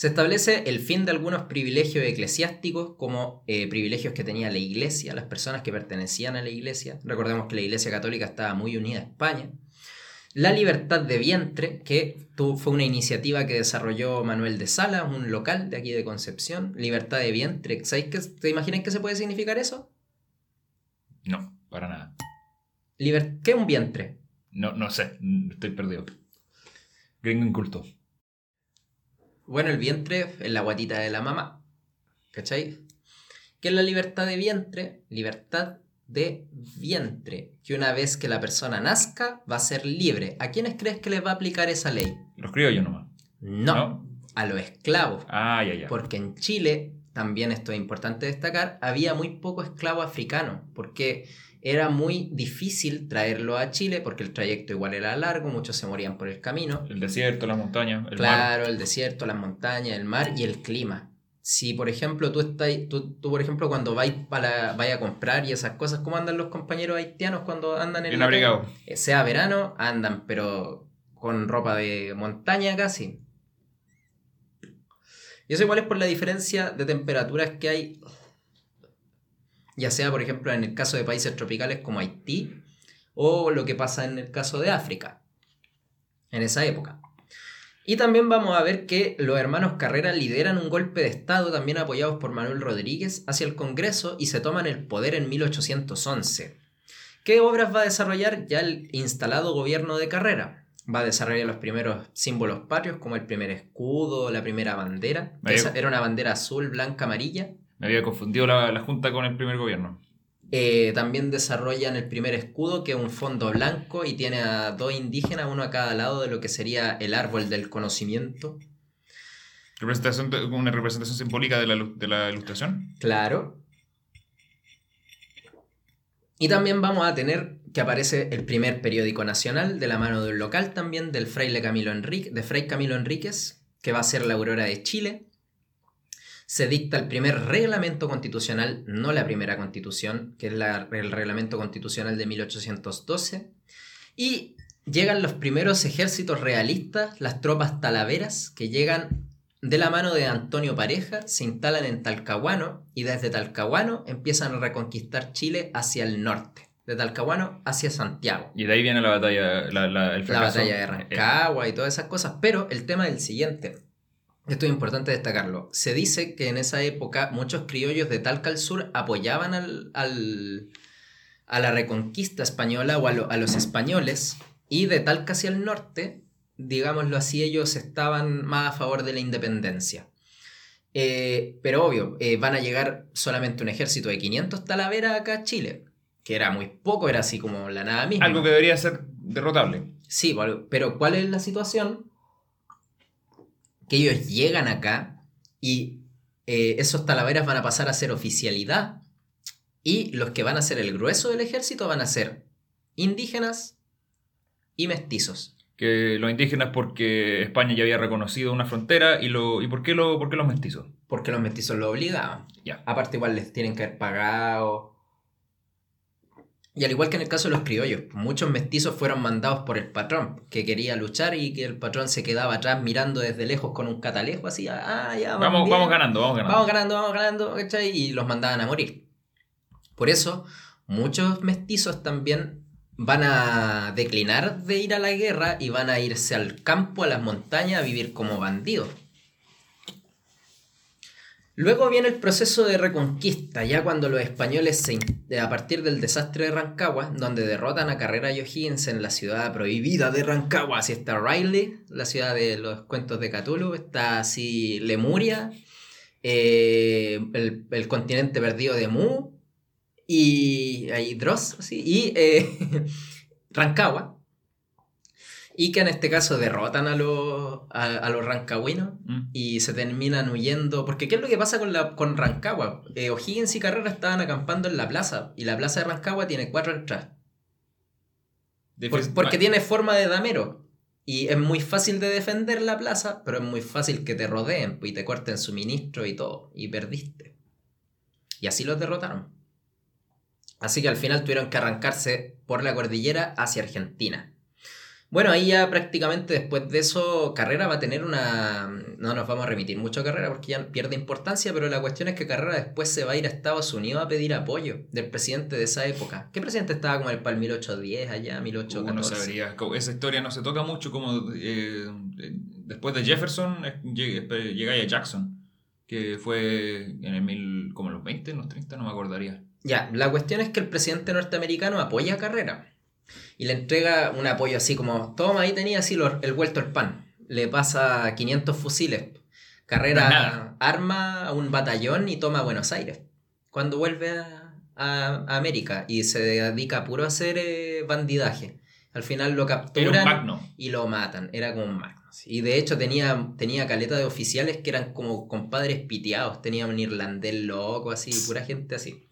Se establece el fin de algunos privilegios eclesiásticos, como eh, privilegios que tenía la iglesia, las personas que pertenecían a la iglesia. Recordemos que la iglesia católica estaba muy unida a España. La libertad de vientre, que fue una iniciativa que desarrolló Manuel de Sala, un local de aquí de Concepción. Libertad de vientre. ¿Sabéis qué, ¿Te imaginan qué se puede significar eso? No, para nada. Liber- ¿Qué es un vientre? No, no sé, estoy perdido. Gringo inculto. Bueno, el vientre es la guatita de la mamá. ¿Cachai? ¿Qué es la libertad de vientre? Libertad de vientre, que una vez que la persona nazca va a ser libre. ¿A quiénes crees que les va a aplicar esa ley? Los criollos nomás. No, ¿No? a los esclavos. Ah, ya, ya. Porque en Chile, también esto es importante destacar, había muy poco esclavo africano, porque era muy difícil traerlo a Chile, porque el trayecto igual era largo, muchos se morían por el camino. El desierto, las montañas, el mar. claro, el desierto, las montañas, el mar y el clima. Si, por ejemplo, tú estás, tú, tú, por ejemplo, cuando vais para vaya a comprar y esas cosas, ¿cómo andan los compañeros haitianos cuando andan en Bien calle? Eh, Sea verano, andan, pero con ropa de montaña casi. Y eso igual es por la diferencia de temperaturas que hay, ya sea, por ejemplo, en el caso de países tropicales como Haití, o lo que pasa en el caso de África, en esa época. Y también vamos a ver que los hermanos Carrera lideran un golpe de Estado, también apoyados por Manuel Rodríguez, hacia el Congreso y se toman el poder en 1811. ¿Qué obras va a desarrollar ya el instalado gobierno de Carrera? Va a desarrollar los primeros símbolos patrios, como el primer escudo, la primera bandera. esa era una bandera azul, blanca, amarilla. Me había confundido la, la Junta con el primer gobierno. Eh, también desarrollan el primer escudo, que es un fondo blanco y tiene a dos indígenas, uno a cada lado de lo que sería el árbol del conocimiento. Representación, una representación simbólica de la, de la ilustración. Claro. Y también vamos a tener que aparece el primer periódico nacional de la mano de un local también del fraile Camilo Enrique, de Fray Camilo Enríquez, que va a ser la Aurora de Chile. Se dicta el primer reglamento constitucional, no la primera constitución, que es la- el reglamento constitucional de 1812. Y llegan los primeros ejércitos realistas, las tropas talaveras, que llegan de la mano de Antonio Pareja, se instalan en Talcahuano y desde Talcahuano empiezan a reconquistar Chile hacia el norte. De Talcahuano hacia Santiago. Y de ahí viene la batalla, la, la- el La batalla de Rancagua y todas esas cosas. Pero el tema del siguiente. Esto es importante destacarlo. Se dice que en esa época muchos criollos de Talca al sur apoyaban al, al- a la reconquista española o a, lo- a los españoles y de Talca hacia el norte, digámoslo así, ellos estaban más a favor de la independencia. Eh, pero obvio, eh, van a llegar solamente un ejército de 500 talaveras acá a Chile, que era muy poco, era así como la nada misma. Algo que debería ser derrotable. Sí, pero- pero ¿cuál es la situación? Que ellos llegan acá y eh, esos talaveras van a pasar a ser oficialidad y los que van a ser el grueso del ejército van a ser indígenas y mestizos. Que los indígenas porque España ya había reconocido una frontera y lo y por qué lo por qué los mestizos. Porque los mestizos lo obligaban. Ya. Aparte igual les tienen que haber pagado. Y al igual que en el caso de los criollos, muchos mestizos fueron mandados por el patrón, que quería luchar y que el patrón se quedaba atrás mirando desde lejos con un catalejo así, ah, ya, Vamos, bien. vamos ganando, vamos ganando. Vamos ganando, vamos ganando, ¿cachai? Y los mandaban a morir. Por eso, muchos mestizos también van a declinar de ir a la guerra y van a irse al campo, a las montañas, a vivir como bandidos. Luego viene el proceso de reconquista, ya cuando los españoles, se a partir del desastre de Rancagua, donde derrotan a Carrera y O'Higgins en la ciudad prohibida de Rancagua, así está Riley, la ciudad de los cuentos de Cthulhu, está así Lemuria, eh, el, el continente perdido de Mu, y ahí Dross, y eh, <laughs> Rancagua, y que en este caso derrotan a los, a, a los rancagüinos Mm. y se terminan huyendo. Porque ¿qué es lo que pasa con, la, con Rancagua? Eh, O'Higgins y Carrera estaban acampando en la plaza y la plaza de Rancagua tiene cuatro entradas. Por- porque tiene forma de damero. Y es muy fácil de defender la plaza, pero es muy fácil que te rodeen pues, y te corten suministro y todo. Y perdiste. Y así los derrotaron. Así que al final tuvieron que arrancarse por la cordillera hacia Argentina. Bueno, ahí ya prácticamente después de eso, Carrera va a tener una... No nos vamos a remitir mucho a Carrera porque ya pierde importancia, pero la cuestión es que Carrera después se va a ir a Estados Unidos a pedir apoyo del presidente de esa época. ¿Qué presidente estaba como el para el 1810 allá, Uh, no 1814? sabría. Esa historia no se toca mucho como eh, eh, después de Jefferson lleg- llegáis a Jackson, que fue en el mil, como en los 20, en los 30, no me acordaría. Ya, la cuestión es que el presidente norteamericano apoya a Carrera y le entrega un apoyo así como, toma, ahí tenía así lo- el vuelto al pan. Le pasa 500 fusiles. Carrera arma a un batallón y toma Buenos Aires. Cuando vuelve a, a, a América y se dedica puro a hacer eh, bandidaje. Al final lo capturan y lo matan. Era como un magno. Y de hecho tenía, tenía caleta de oficiales que eran como compadres piteados. Tenía un irlandés loco, así, pura gente así.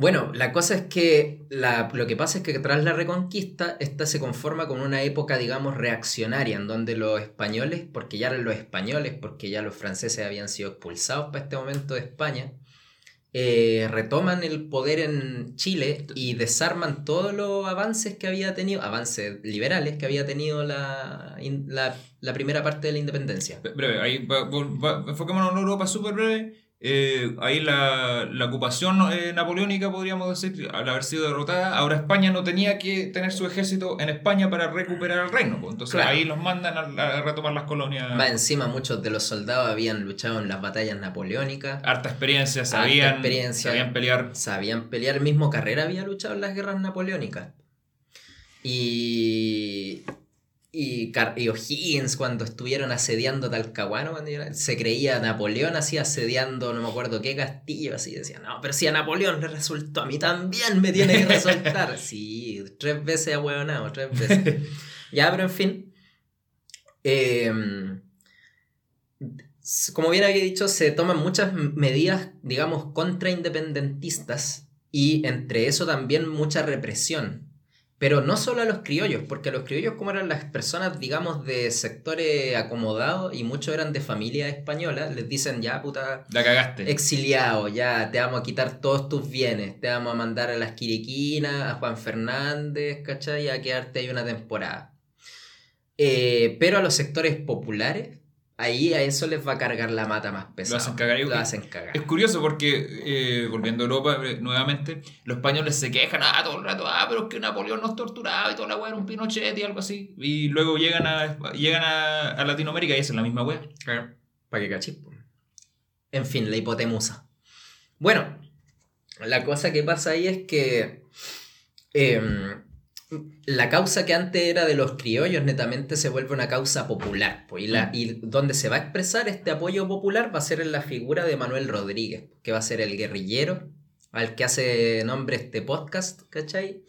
Bueno, la cosa es que la- lo que pasa es que tras la reconquista, esta se conforma con una época, digamos, reaccionaria, en donde los españoles, porque ya eran los españoles, porque ya los franceses habían sido expulsados para este momento de España, eh, retoman el poder en Chile y desarman todos los avances que había tenido, avances liberales que había tenido la, la, primera parte de la independencia. Breve, ahí enfoquémonos en Europa súper breve. Eh, ahí la, la ocupación eh, napoleónica, podríamos decir, al haber sido derrotada, ahora España no tenía que tener su ejército en España para recuperar el reino. pues. Entonces Claro. ahí los mandan a, a retomar las colonias. Más encima, muchos de los soldados habían luchado en las batallas napoleónicas, Harta experiencia, Harta sabían, experiencia. sabían pelear. sabían pelear. El mismo Carrera había luchado en las guerras napoleónicas. Y. Y, y O'Higgins, cuando estuvieron asediando Talcahuano, cuando era- se creía Napoleón así asediando, no me acuerdo qué castillo, así decía, no, pero si a Napoleón le resultó, a mí también me tiene que resultar. <laughs> sí, tres veces ahueonado, tres veces. ya, pero en fin. S- como bien había dicho, se toman muchas medidas, digamos, contraindependentistas y entre eso también mucha represión. Pero no solo a los criollos, porque a los criollos como eran las personas, digamos, de sectores acomodados y muchos eran de familia española, les dicen ya, puta, La cagaste. exiliado, ya, te vamos a quitar todos tus bienes, te vamos a mandar a las Quiriquinas, a Juan Fernández, ¿cachai? A quedarte ahí una temporada. Eh, pero a los sectores populares, ahí a eso les va a cargar la mata más pesada. hacen cagar. Lo hacen cagar. Es curioso porque, eh, volviendo a Europa eh, nuevamente, los españoles se quejan ah, todo el rato, ah, pero es que Napoleón nos torturaba y toda la weá era un Pinochet y algo así. Y luego llegan a, llegan a, a Latinoamérica y hacen la misma weá. Para que cachis. En fin, la hipotemusa. Bueno, la cosa que pasa ahí es que em, la causa que antes era de los criollos netamente se vuelve una causa popular. po, y, la, y donde se va a expresar este apoyo popular va a ser en la figura de Manuel Rodríguez, que va a ser el guerrillero al que hace nombre este podcast, ¿cachai?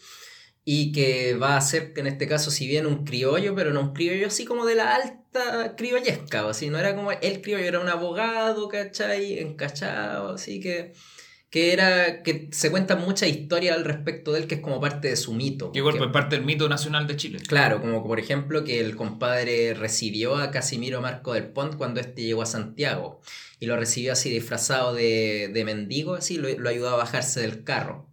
Y que va a ser, en este caso, si bien un criollo, pero no un criollo así como de la alta criollesca, o así, no era como el criollo, era un abogado, ¿cachai? Encachado, así que, que era, que se cuentan muchas historias al respecto de él, que es como parte de su mito. Que igual pues parte del mito nacional de Chile. Claro, como por ejemplo que el compadre recibió a Casimiro Marco del Pont cuando este llegó a Santiago y lo recibió así disfrazado de, de mendigo, así lo, lo ayudó a bajarse del carro.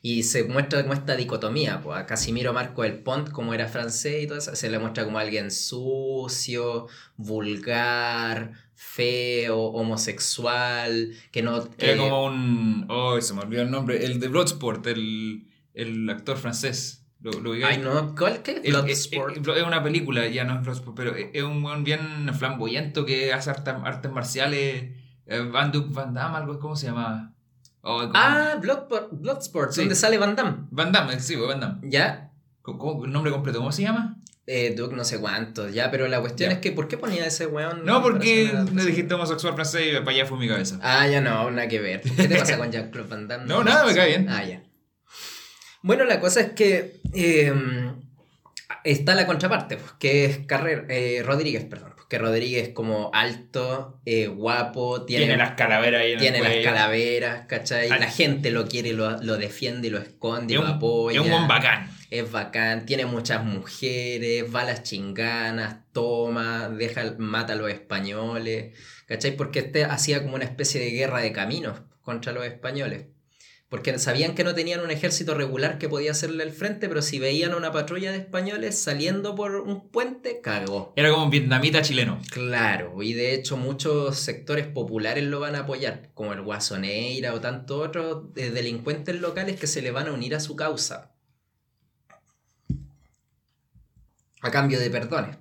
Y se muestra como esta dicotomía, pues a Casimiro Marco del Pont, como era francés y todo eso, se le muestra como alguien sucio, vulgar, feo, homosexual, que no... Era que- como un. Oh, se me olvidó el nombre. El de Bloodsport, el, el actor francés. ¿Lo, lo? Ay, no, ¿cuál qué? El- Bloodsport. el- el- es una película, ya no es Bloodsport, pero es es un weón bien flamboyante que hace artes, artes marciales. eh, Van, Duke Van Damme, algo, ¿cómo se llama? Oh. Ah, Bloodsport, Bloodsport, Sí. donde sale Van Damme. Van Damme, sí, Van Damme. ¿Ya? ¿Cómo- cómo- ¿El nombre completo cómo se llama? Eh, Duke no sé cuántos, ya, pero la cuestión Ya. es que ¿por qué ponía ese weón? No, porque le dijiste homosexual francés y para allá fue mi cabeza. Ah, ya no, nada que ver. ¿Qué te pasa <laughs> con Jean-Claude Van Damme? No, nada, me cae bien. Ah, ya. Bueno, la cosa es que eh, está la contraparte, pues, que es Carrer, eh, Rodríguez, perdón. Que Rodríguez como alto, eh, guapo, tiene, Tiene, las calaveras ahí en tiene el las calaveras, ¿cachai? La gente lo quiere, lo, lo defiende lo esconde Es lo un, apoya. es un buen bacán. Es bacán, tiene muchas mujeres, va a las chinganas, toma, deja, mata a los españoles, ¿cachai? Porque este hacía como una especie de guerra de caminos contra los españoles. Porque sabían que no tenían un ejército regular que podía hacerle el frente, pero si veían a una patrulla de españoles saliendo por un puente, cagó. Era como un vietnamita chileno. Claro, y de hecho muchos sectores populares lo van a apoyar, como el Guasoneira o tantos otros eh, delincuentes locales que se le van a unir a su causa. A cambio de perdones.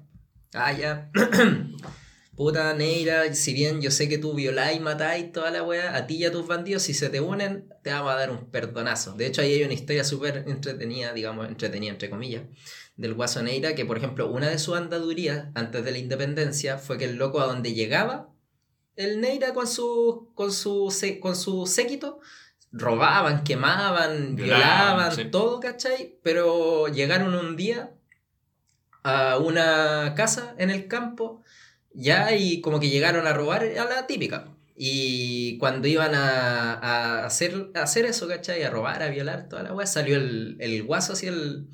Ah, ya. <clears throat> Puta Neira, si bien yo sé que tú violáis, matáis toda la weá, a ti y a tus bandidos, si se te unen, te vamos a dar un perdonazo. De hecho, ahí hay una historia súper entretenida, digamos, entretenida entre comillas, del Guasoneira, que por ejemplo, una de sus andadurías antes de la independencia fue que el loco a donde llegaba, el Neira con su, con su, con su séquito, robaban, quemaban, Violaban, violaban, sí. todo, ¿cachai? Pero llegaron un día a una casa en el campo, ya, y como que llegaron a robar a la típica. Y cuando iban a, a hacer, hacer eso, ¿cachai? A robar, a violar, toda la weá, salió el, el guaso, así el,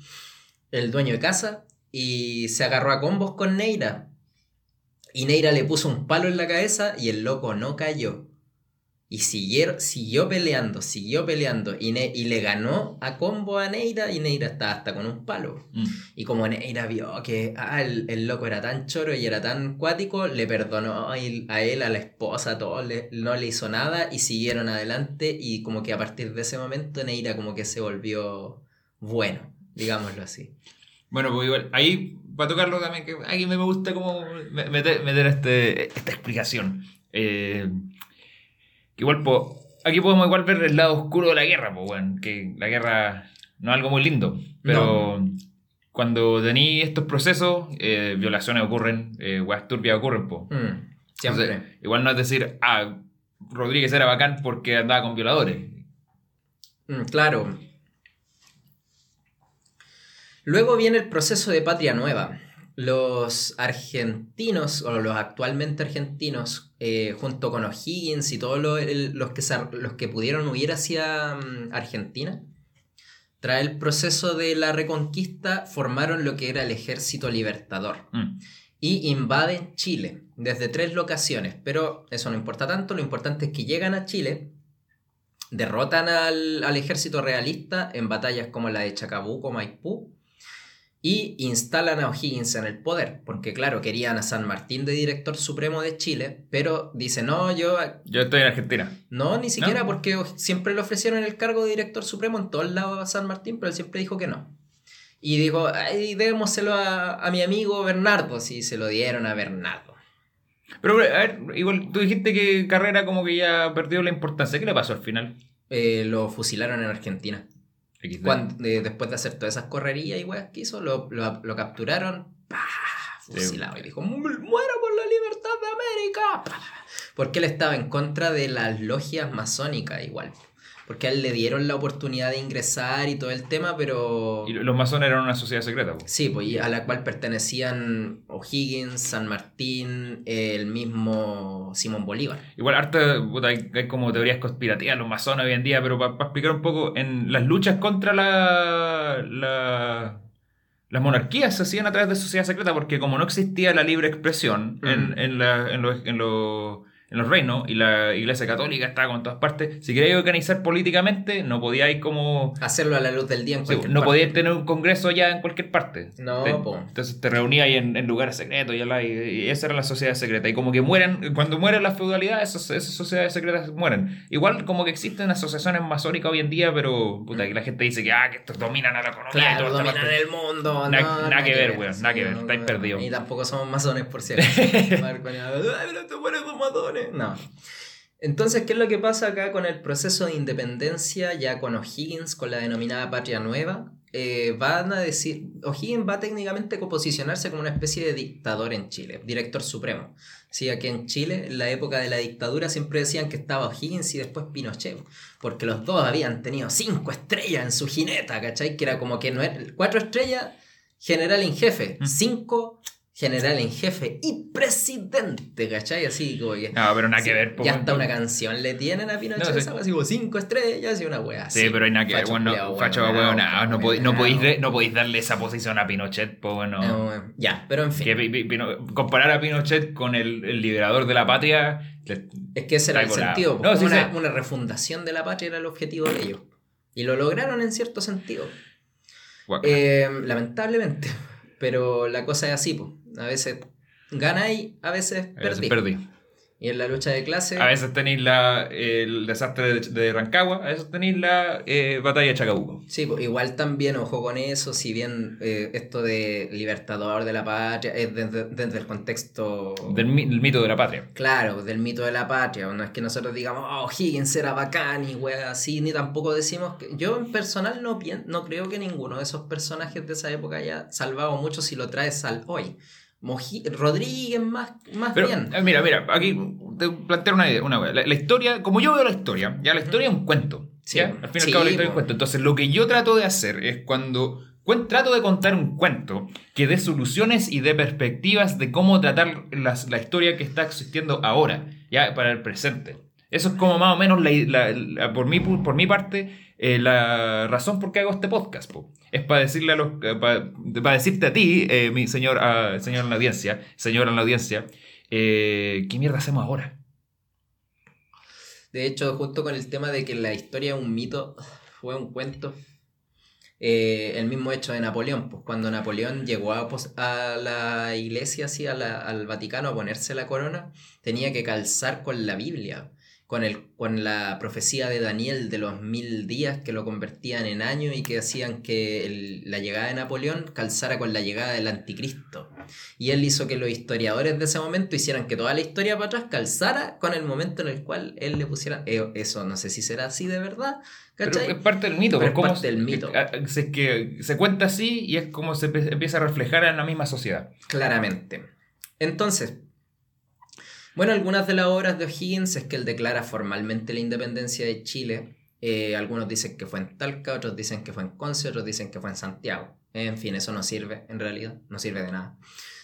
el dueño de casa, y se agarró a combos con Neira. Y Neira le puso un palo en la cabeza y el loco no cayó. Y siguieron, siguió peleando, siguió peleando. Y, Ne- y le ganó a combo a Neira y Neira estaba hasta con un palo. Mm. Y como Neira vio que ah, el, el loco era tan choro y era tan cuático, le perdonó a él, a, la esposa, a todo, le- no le hizo nada y siguieron adelante. Y como que a partir de ese momento Neira como que se volvió bueno, digámoslo así. Bueno, pues igual, ahí, para tocarlo también, que aquí me gusta como me- meter, meter este, esta explicación. Eh, igual, po, aquí podemos igual ver el lado oscuro de la guerra, pues, bueno, que la guerra no es algo muy lindo, pero cuando tenéis estos procesos, eh, violaciones ocurren, eh, weas turbias ocurren, pues. Mm, siempre. Entonces, igual no es decir, ah, Rodríguez era bacán porque andaba con violadores. Mm, claro. Luego viene el proceso de patria nueva. Los argentinos, o los actualmente argentinos, eh, junto con O'Higgins y todos lo- los, que, los que pudieron huir hacia mm, Argentina, tras el proceso de la reconquista, formaron lo que era el Ejército Libertador Mm. y invaden Chile desde tres locaciones. Pero eso no importa tanto, lo importante es que llegan a Chile, derrotan al, al ejército realista en batallas como la de Chacabuco, Maipú, y instalan a O'Higgins en el poder, porque claro, querían a San Martín de director supremo de Chile, pero dice, no, yo Yo estoy en Argentina. no, ni siquiera ¿No? porque siempre le ofrecieron el cargo de director supremo en todos lados a San Martín, pero él siempre dijo que no. Y dijo, ay, démoselo a, a mi amigo Bernardo, sí, se lo dieron a Bernardo. Pero, a ver, igual tú dijiste que Carrera como que ya perdió la importancia. ¿Qué le pasó al final? Eh, lo fusilaron en Argentina. Cuando- eh, después de hacer todas esas correrías y weas que hizo, lo, lo- lo capturaron, ¡pah! fusilado. Y dijo, "Mu- muero por la libertad de América. ¡Pah! Porque él estaba en contra de las logias masónicas igual. Porque a él le dieron la oportunidad de ingresar y todo el tema, pero... Y los masones eran una sociedad secreta. po. Sí, pues y a la cual pertenecían O'Higgins, San Martín, el mismo Simón Bolívar. Igual, harta, hay, hay como teorías conspirativas los masones hoy en día, pero para explicar un poco, en las luchas contra la, la- las monarquías se hacían a través de sociedad secreta, porque como no existía la libre expresión en, Mm. en, la- en los, en los- en los reinos y la iglesia católica estaba con todas partes, si queríais organizar políticamente, no podíais como... Hacerlo a la luz del día en cualquier no parte. podías tener un congreso ya en cualquier parte. No, Te- entonces te reunías ahí en, en lugares secretos y, y, y esa era la sociedad secreta. Y como que mueren, cuando mueren las feudalidades, esas, esas sociedades secretas mueren. Igual como que existen asociaciones masónicas hoy en día, pero puta, que la gente dice que, ah, que estos dominan a la economía. y Claro, esta dominan el mundo. Na- no, nada que ver, weón, nada que ver, estáis perdidos. Y tampoco somos masones, por nada, <laughs> "Ay, pero estos buenos son masones". No. Entonces, ¿qué es lo que pasa acá con el proceso de independencia, ya con O'Higgins, con la denominada Patria Nueva? Eh, van a decir, O'Higgins va técnicamente a posicionarse como una especie de dictador en Chile, director supremo. Sí, aquí en Chile, en la época de la dictadura, siempre decían que estaba O'Higgins y después Pinochet, porque los dos habían tenido cinco estrellas en su jineta, ¿cachai? Que era como que no era, cuatro estrellas, general en jefe, Mm. cinco, general en jefe y presidente, ¿cachai? Así como que... No, pero nada que ver. Ya hasta una canción le tienen a Pinochet, No, sí. así como cinco estrellas y una wea así. Sí, pero hay nada que ver. Bueno, culiao, facho, weón, no, no, podéis, no, podéis, no darle esa posición a Pinochet, pues bueno. Eh, ya, pero en fin. Que Pi- Pi- Pino- comparar a Pinochet con el, el liberador de la patria. le- Es que ese era el sentido. No, sí una, refundación de la patria era el objetivo de ellos. Y lo lograron en cierto sentido. Eh, lamentablemente. Pero la cosa es así, pues. A veces ganáis, a veces A veces perdí. Y en la lucha de clase. A veces tenéis la, el desastre de, de Rancagua, a veces tenéis la eh, batalla de Chacabuco. Sí, pues, igual también, ojo con eso, si bien eh, esto de libertador de la patria es desde, desde el contexto... Del, mi- del mito de la patria. Claro, del mito de la patria, no es que nosotros digamos, oh, Higgins era bacán y wea así, ni tampoco decimos que... Yo en personal no, pien- no creo que ninguno de esos personajes de esa época haya salvado mucho si lo traes al hoy. Moji- Rodríguez más, más Pero, bien. eh, mira, mira, aquí te planteo una idea, una. La, la historia, como yo veo la historia, ya la historia es un cuento. Sí, Al fin y al cabo la historia es un cuento. Entonces lo que yo trato de hacer es cuando trato de contar un cuento que dé soluciones y dé perspectivas de cómo tratar la historia que está existiendo ahora, ya para el presente. Eso es como más o menos la, por, mi, por mi parte eh, la razón por qué hago este podcast. Es para decirle a los, eh, para, decirte a ti, eh, mi señor, señor en la audiencia, señora en la audiencia, ¿qué mierda hacemos ahora? De hecho, justo con el tema de que la historia es un mito, <sighs> fue un cuento, el mismo hecho de Napoleón, pues cuando Napoleón llegó a, a la iglesia, así, al Vaticano a ponerse la corona, tenía que calzar con la Biblia con, el, con la profecía de Daniel de los mil días que lo convertían en años y que hacían que la llegada de Napoleón calzara con la llegada del anticristo. Y él hizo que los historiadores de ese momento hicieran que toda la historia para atrás calzara con el momento en el cual él le pusiera... Eh, eso no sé si será así de verdad. ¿cachai? Pero es parte del mito. Pero es parte del mito. Se, que se cuenta así y es como se empieza a reflejar en la misma sociedad. Claramente. Entonces, bueno, algunas de las obras de O'Higgins es que él declara formalmente la independencia de Chile. Eh, algunos dicen que fue en Talca, otros dicen que fue en Conce, otros dicen que fue en Santiago. En fin, eso no sirve, en realidad, no sirve de nada.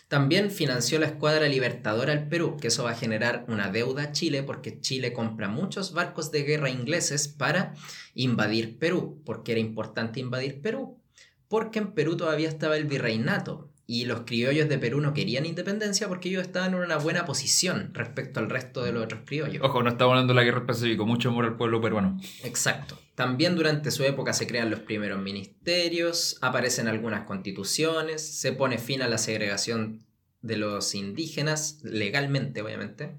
También financió la escuadra libertadora al Perú, que eso va a generar una deuda a Chile porque Chile compra muchos barcos de guerra ingleses para invadir Perú, porque era importante invadir Perú, porque en Perú todavía estaba el virreinato y los criollos de Perú no querían independencia porque ellos estaban en una buena posición respecto al resto de los otros criollos. Ojo, no estamos hablando de la guerra del Pacífico, mucho amor al pueblo peruano. Exacto. También durante su época se crean los primeros ministerios, aparecen algunas constituciones, se pone fin a la segregación de los indígenas, legalmente obviamente,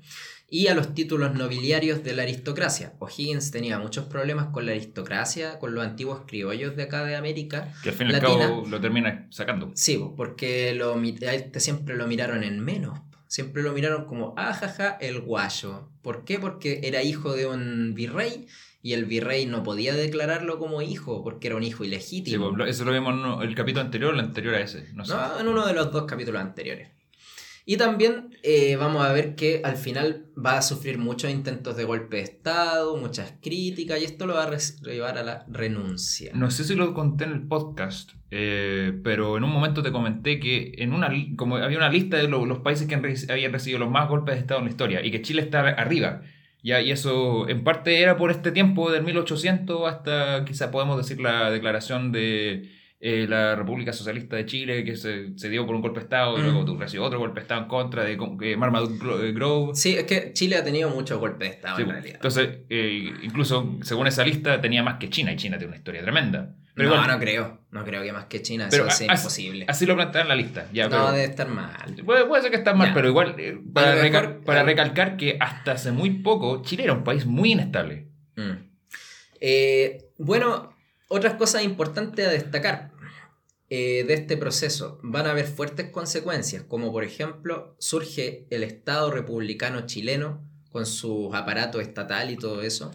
y a los títulos nobiliarios de la aristocracia. O'Higgins tenía muchos problemas con la aristocracia, con los antiguos criollos de acá de América. Que al fin y al cabo lo termina sacando. Sí, porque lo, siempre lo miraron en menos. Siempre lo miraron como, ajaja, ah, el guayo. ¿Por qué? Porque era hijo de un virrey y el virrey no podía declararlo como hijo porque era un hijo ilegítimo. Sí, eso lo vimos en el capítulo anterior o el anterior a ese. No, en uno de los dos capítulos anteriores. Y también eh, vamos a ver que al final va a sufrir muchos intentos de golpe de Estado, muchas críticas, y esto lo va a llevar a la renuncia. No sé si lo conté en el podcast, eh, pero en un momento te comenté que en una, como había una lista de los países que habían recibido los más golpes de Estado en la historia y que Chile está arriba. Y eso en parte era por este tiempo del 1800 hasta quizá podemos decir la declaración de eh, la República Socialista de Chile, que se, dio por un golpe de Estado, y luego mm. recibió otro golpe de Estado en contra de eh, Marmaduke Grove. Sí, es que Chile ha tenido muchos golpes de Estado en realidad. Entonces, eh, incluso según esa lista, tenía más que China, y China tiene una historia tremenda. Pero no, no creo. No creo que más que China. Eso es imposible. Así lo plantean en la lista. Ya, no, debe estar mal. Puede, ser que está mal, pero igual, para, para recalcar que hasta hace muy poco, Chile era un país muy inestable. Mm. bueno, otras cosas importantes a destacar eh, de este proceso van a haber fuertes consecuencias, como por ejemplo surge el Estado republicano chileno con su aparato estatal y todo eso.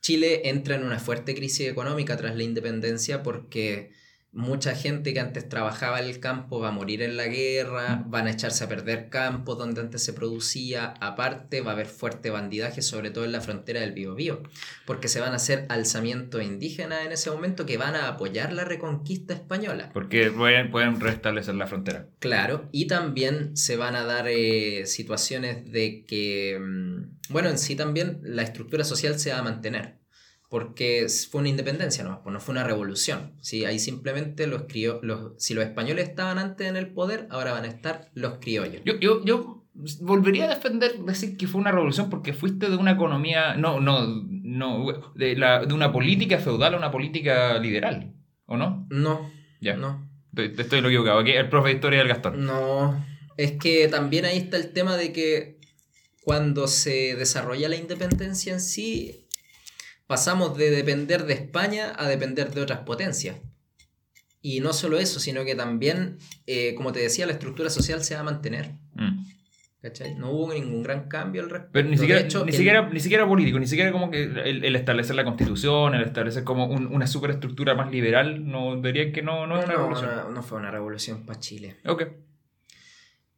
Chile entra en una fuerte crisis económica tras la independencia porque mucha gente que antes trabajaba en el campo va a morir en la guerra, mm. van a echarse a perder campos donde antes se producía, aparte va a haber fuerte bandidaje, sobre todo en la frontera del Biobío, porque se van a hacer alzamientos indígenas en ese momento que van a apoyar la reconquista española. Porque pueden, pueden restablecer la frontera. Claro, y también se van a dar eh, situaciones de que, mm, bueno, en sí también la estructura social se va a mantener porque fue una independencia, no, pues no fue una revolución. ¿sí? Ahí simplemente los, los si los españoles estaban antes en el poder, ahora van a estar los criollos. Yo, yo, yo volvería a defender, decir que fue una revolución porque fuiste de una economía, no, no, no, de, la, de una política feudal a una política liberal, ¿o no? No, ya. No. Te, estoy lo equivocado, aquí el profe de historia del Gastón. No, es que también ahí está el tema de que cuando se desarrolla la independencia en sí, pasamos de depender de España a depender de otras potencias. Y no solo eso, sino que también, eh, como te decía, la estructura social se va a mantener. Mm. ¿Cachai? No hubo ningún gran cambio al respecto. Pero ni siquiera, ni, siquiera, ni siquiera político, ni siquiera como que el, establecer la constitución, el establecer como una superestructura más liberal, no diría que no, no, es una revolución. No, fue una revolución para Chile. Ok.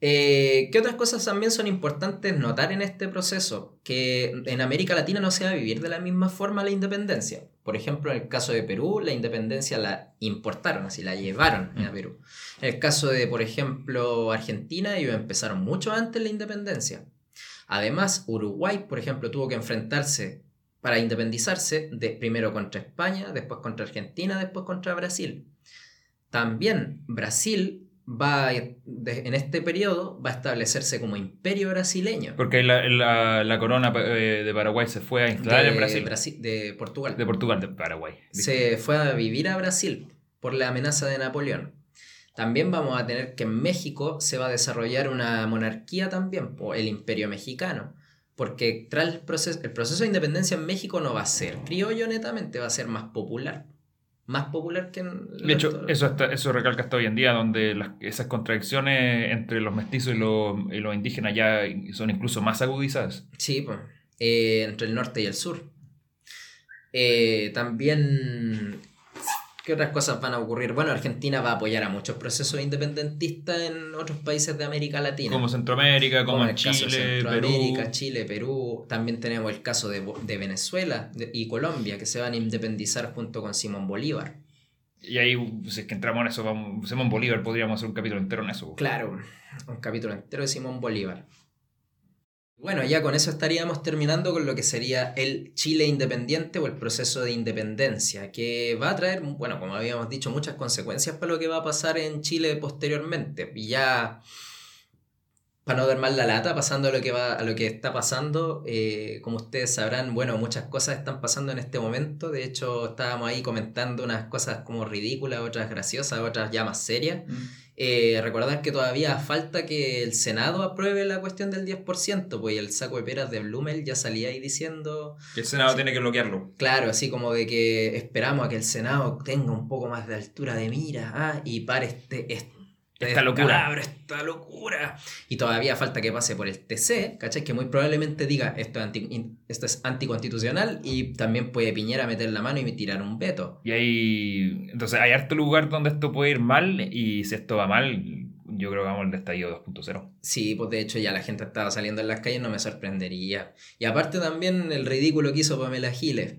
Eh, ¿Qué otras cosas también son importantes notar en este proceso? Que en América Latina no se va a vivir de la misma forma la independencia. Por ejemplo, en el caso de Perú, la independencia la importaron, así la llevaron a Perú. En el caso de, por ejemplo, Argentina, ellos empezaron mucho antes la independencia. Además, Uruguay, por ejemplo, tuvo que enfrentarse para independizarse de, primero contra España, después contra Argentina, después contra Brasil. También Brasil va en este periodo va a establecerse como imperio brasileño. Porque la, la, corona eh, de Paraguay se fue a instalar en Brasil. De Portugal. De Portugal, de Paraguay. Se fue a vivir a Brasil por la amenaza de Napoleón. También vamos a tener que en México se va a desarrollar una monarquía también, el imperio mexicano. Porque tras el proceso, el proceso de independencia en México no va a ser criollo netamente, va a ser más popular más popular que en... De hecho, eso, eso recalca hasta hoy en día, donde esas contradicciones entre los mestizos y los, y los, indígenas ya son incluso más agudizadas. Sí, pues, entre el norte y el sur. Eh, también ¿Qué otras cosas van a ocurrir? Bueno, Argentina va a apoyar a muchos procesos independentistas en otros países de América Latina. Como Centroamérica, como, Chile, Centroamérica, Perú. Chile, Perú. También tenemos el caso de, Venezuela y Colombia, que se van a independizar junto con Simón Bolívar. Y ahí, si es que entramos en eso, vamos, Simón Bolívar, podríamos hacer un capítulo entero en eso. Claro, un capítulo entero de Simón Bolívar. Bueno, ya con eso estaríamos terminando con lo que sería el Chile independiente o el proceso de independencia, que va a traer, bueno, como habíamos dicho, muchas consecuencias para lo que va a pasar en Chile posteriormente. Y ya, para no dar mal la lata, pasando a lo que, va, a lo que está pasando, eh, como ustedes sabrán, bueno, muchas cosas están pasando en este momento. De hecho, estábamos ahí comentando unas cosas como ridículas, otras graciosas, otras ya más serias. Mm. Eh, recordar que todavía falta que el Senado apruebe la cuestión del 10%, pues el saco de peras de Blumel ya salía ahí diciendo... Que el Senado tiene que bloquearlo. Claro, así como de que esperamos a que el Senado tenga un poco más de altura de mira ah, y pare este, este esta locura. esta locura. Y todavía falta que pase por el TC, ¿cachai? Que muy probablemente diga esto es, esto es anticonstitucional y también puede Piñera meter la mano y tirar un veto. Y hay. Entonces, hay harto lugar donde esto puede ir mal y si esto va mal, yo creo que vamos al estallido 2.0. Sí, pues de hecho ya la gente estaba saliendo en las calles, no me sorprendería. Y aparte también el ridículo que hizo Pamela Giles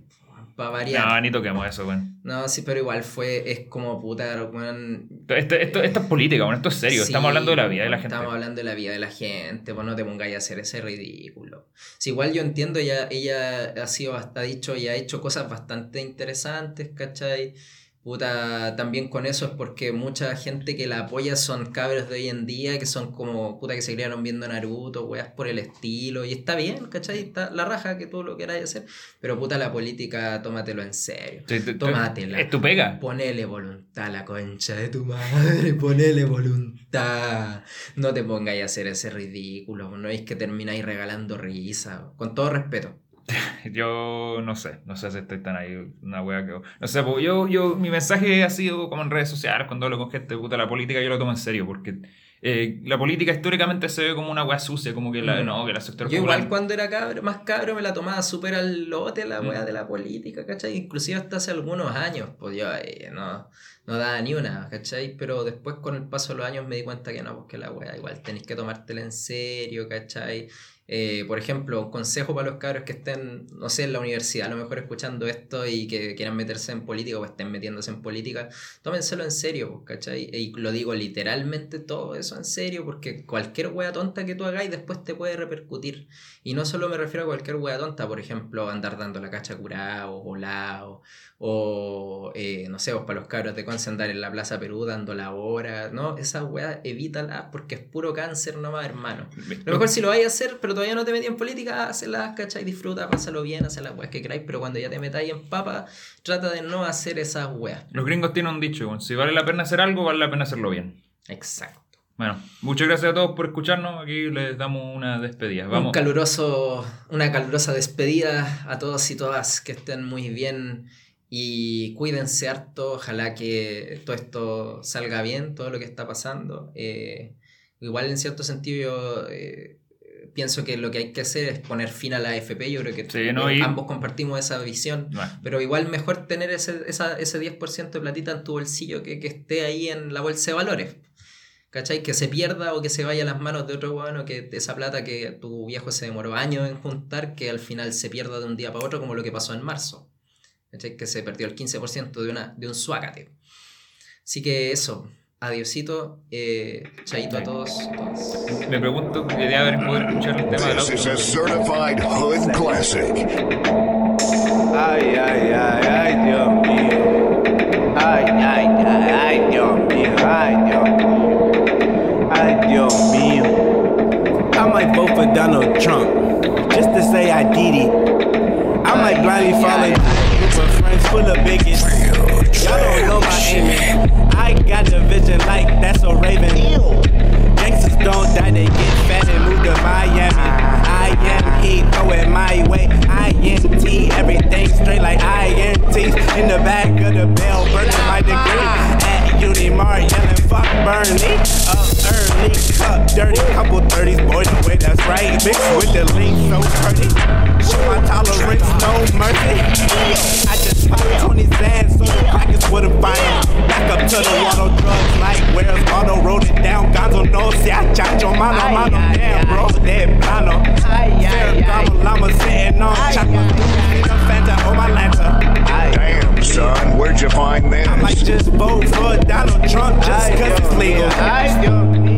para variar. No, ni toquemos eso, weón. No, sí, pero igual fue, es como puta, weón. Esto, esto, esto, es política, weón, esto es serio. estamos hablando de la vida de la gente. Estamos hablando de la vida de la gente, pues no te pongáis a hacer ese ridículo. Si igual yo entiendo, ella, ella ha sido, ha dicho y ha hecho cosas bastante interesantes, ¿cachai? Puta, también con eso es porque mucha gente que la apoya son cabros de hoy en día que son como puta que se criaron viendo Naruto, weas por el estilo. Y está bien, ¿cachai? Está la raja que tú lo queráis hacer. Pero puta, la política, tómatelo en serio. Tómatela. Es tu pega. Ponele voluntad a la concha de tu madre. Ponele voluntad. No te pongáis a hacer ese ridículo. No es que termináis regalando risa. Con todo respeto. <laughs> yo no sé, no sé si estoy tan ahí, una wea que... No sé, pues yo, yo, mi mensaje ha sido como en redes sociales, cuando hablo con gente, puta, la política yo lo tomo en serio, porque eh, la política históricamente se ve como una wea sucia, como que la, mm. no, que la sector Yo igual cuando era cabro, más cabro me la tomaba súper al lote la wea mm. de la política, ¿cachai? Inclusive hasta hace algunos años, pues yo eh, no, no daba ni una, ¿cachai? Pero después con el paso de los años me di cuenta que no, pues que la wea igual tenéis que tomártela en serio, ¿cachai? Eh, por ejemplo, un consejo para los cabros que estén, no sé, en la universidad, a lo mejor escuchando esto y que quieran meterse en política o estén metiéndose en política, tómenselo en serio, ¿cachai? Y lo digo literalmente todo eso en serio, porque cualquier wea tonta que tú hagáis después te puede repercutir. Y no solo me refiero a cualquier wea tonta, por ejemplo, andar dando la cacha curada o volado, o eh, no sé, vos para los cabros de Conce andar en la Plaza Perú dando la hora, ¿no? Esas weas evítalas porque es puro cáncer nomás, hermano. Lo mejor si lo vais a hacer, pero todavía no te metí en política, hazlas, ¿cachai? Disfruta, pásalo bien, haz las weas que queráis, pero cuando ya te metáis en papa, trata de no hacer esas weas. Los gringos tienen un dicho, si vale la pena hacer algo, vale la pena hacerlo bien. Exacto. Bueno, muchas gracias a todos por escucharnos. Aquí les damos una despedida. Vamos. Un caluroso, una calurosa despedida a todos y todas que estén muy bien y cuídense harto, ojalá que todo esto salga bien, todo lo que está pasando. Eh, igual en cierto sentido yo eh, pienso que lo que hay que hacer es poner fin a la AFP, yo creo que ambos compartimos esa visión, pero igual mejor tener ese, esa, ese 10% de platita en tu bolsillo que, que esté ahí en la bolsa de valores. ¿Cachai? Que se pierda o que se vaya a las manos de otro bueno que esa plata que tu viejo se demoró años en juntar, que al final se pierda de un día para otro, como lo que pasó en marzo. Que se perdió el 15% de, una, de un suácate. Así que eso, adiosito, eh, chaito a todos. Me pregunto, quería haber poder escuchar el tema del auto. This is a certified hood classic. Ay, ay, ay, ay, Dios mío. Ay, ay, ay, ay, Dios mío. Ay, Dios mío. Ay, Dios mío. I might vote for Donald Trump just to say I did it. I might blindly fall full of bigots. Y'all don't know my aiming. I got the vision like that's a raven. Gangsters don't die, they get fat and move to Miami. I am he, throw it my way. I N T, everything straight like I N T's. In the back of the bell, burning my degree. At Unimar, yelling fuck Bernie. Up early, cup dirty, couple 30s, boy, the way that's right. Mixed with the lean, so pretty. Show my tolerance, no mercy. I just popped 20 Zans, so the pockets wouldn't find 'em. Back up to the water drugs, like where's Auto wrote it down. Gonzo no, si I chacho, mano, mano, damn, bro, dead plano. Ferragamo llama sitting on chocolate, in a Fanta, oh my Lanta. Damn, son, where'd you find this? I might this? just vote for Donald Trump just cause it's legal.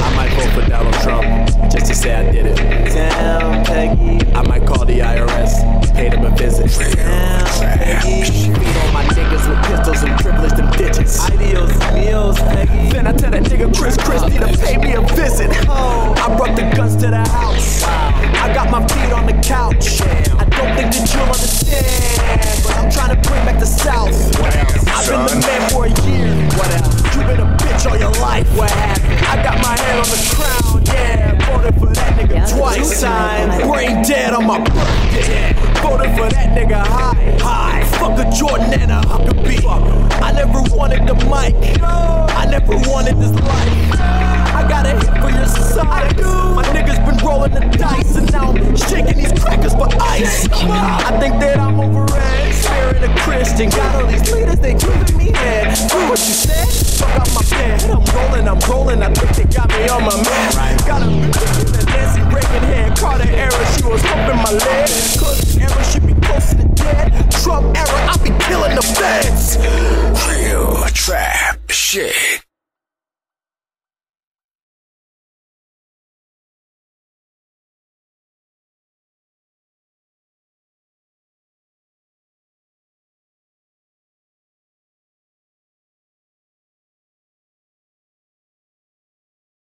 I might vote for Donald Trump just to say I did it. Damn, Peggy. I might call the IRS, pay them a visit. Damn, Peggy. Beat all my niggas with pistols and privilege them digits. Ideals, meals, Peggy. Then I tell that nigga Chris Christie to pay me a visit. Oh, I brought the guns to the house. I got my feet on the couch. I don't think that you'll understand, but I'm trying to bring back the South. I've been the man for a year. What else? You been a bitch all your life. What happened? I got my hand on the crown. Yeah, voted for that nigga twice. Time brain dead on my birthday. Voted for that nigga high. High. Fuck a Jordan and a Huckabee. I never wanted the mic. I never wanted this life. I got a hit for your society. My niggas been rolling the dice, and now I'm shaking these crackers for ice. I think that I'm over it. Swearing a Christian, got all these leaders, they giving me head. Do what you said, fuck out my bed. I'm rolling, I'm rolling, I think they got me on my man. Got a in the Nancy Reagan hand, caught an error, she was humping my leg. Cause era should be closer to dead. Trump era, I be killing the feds. Real trap shit.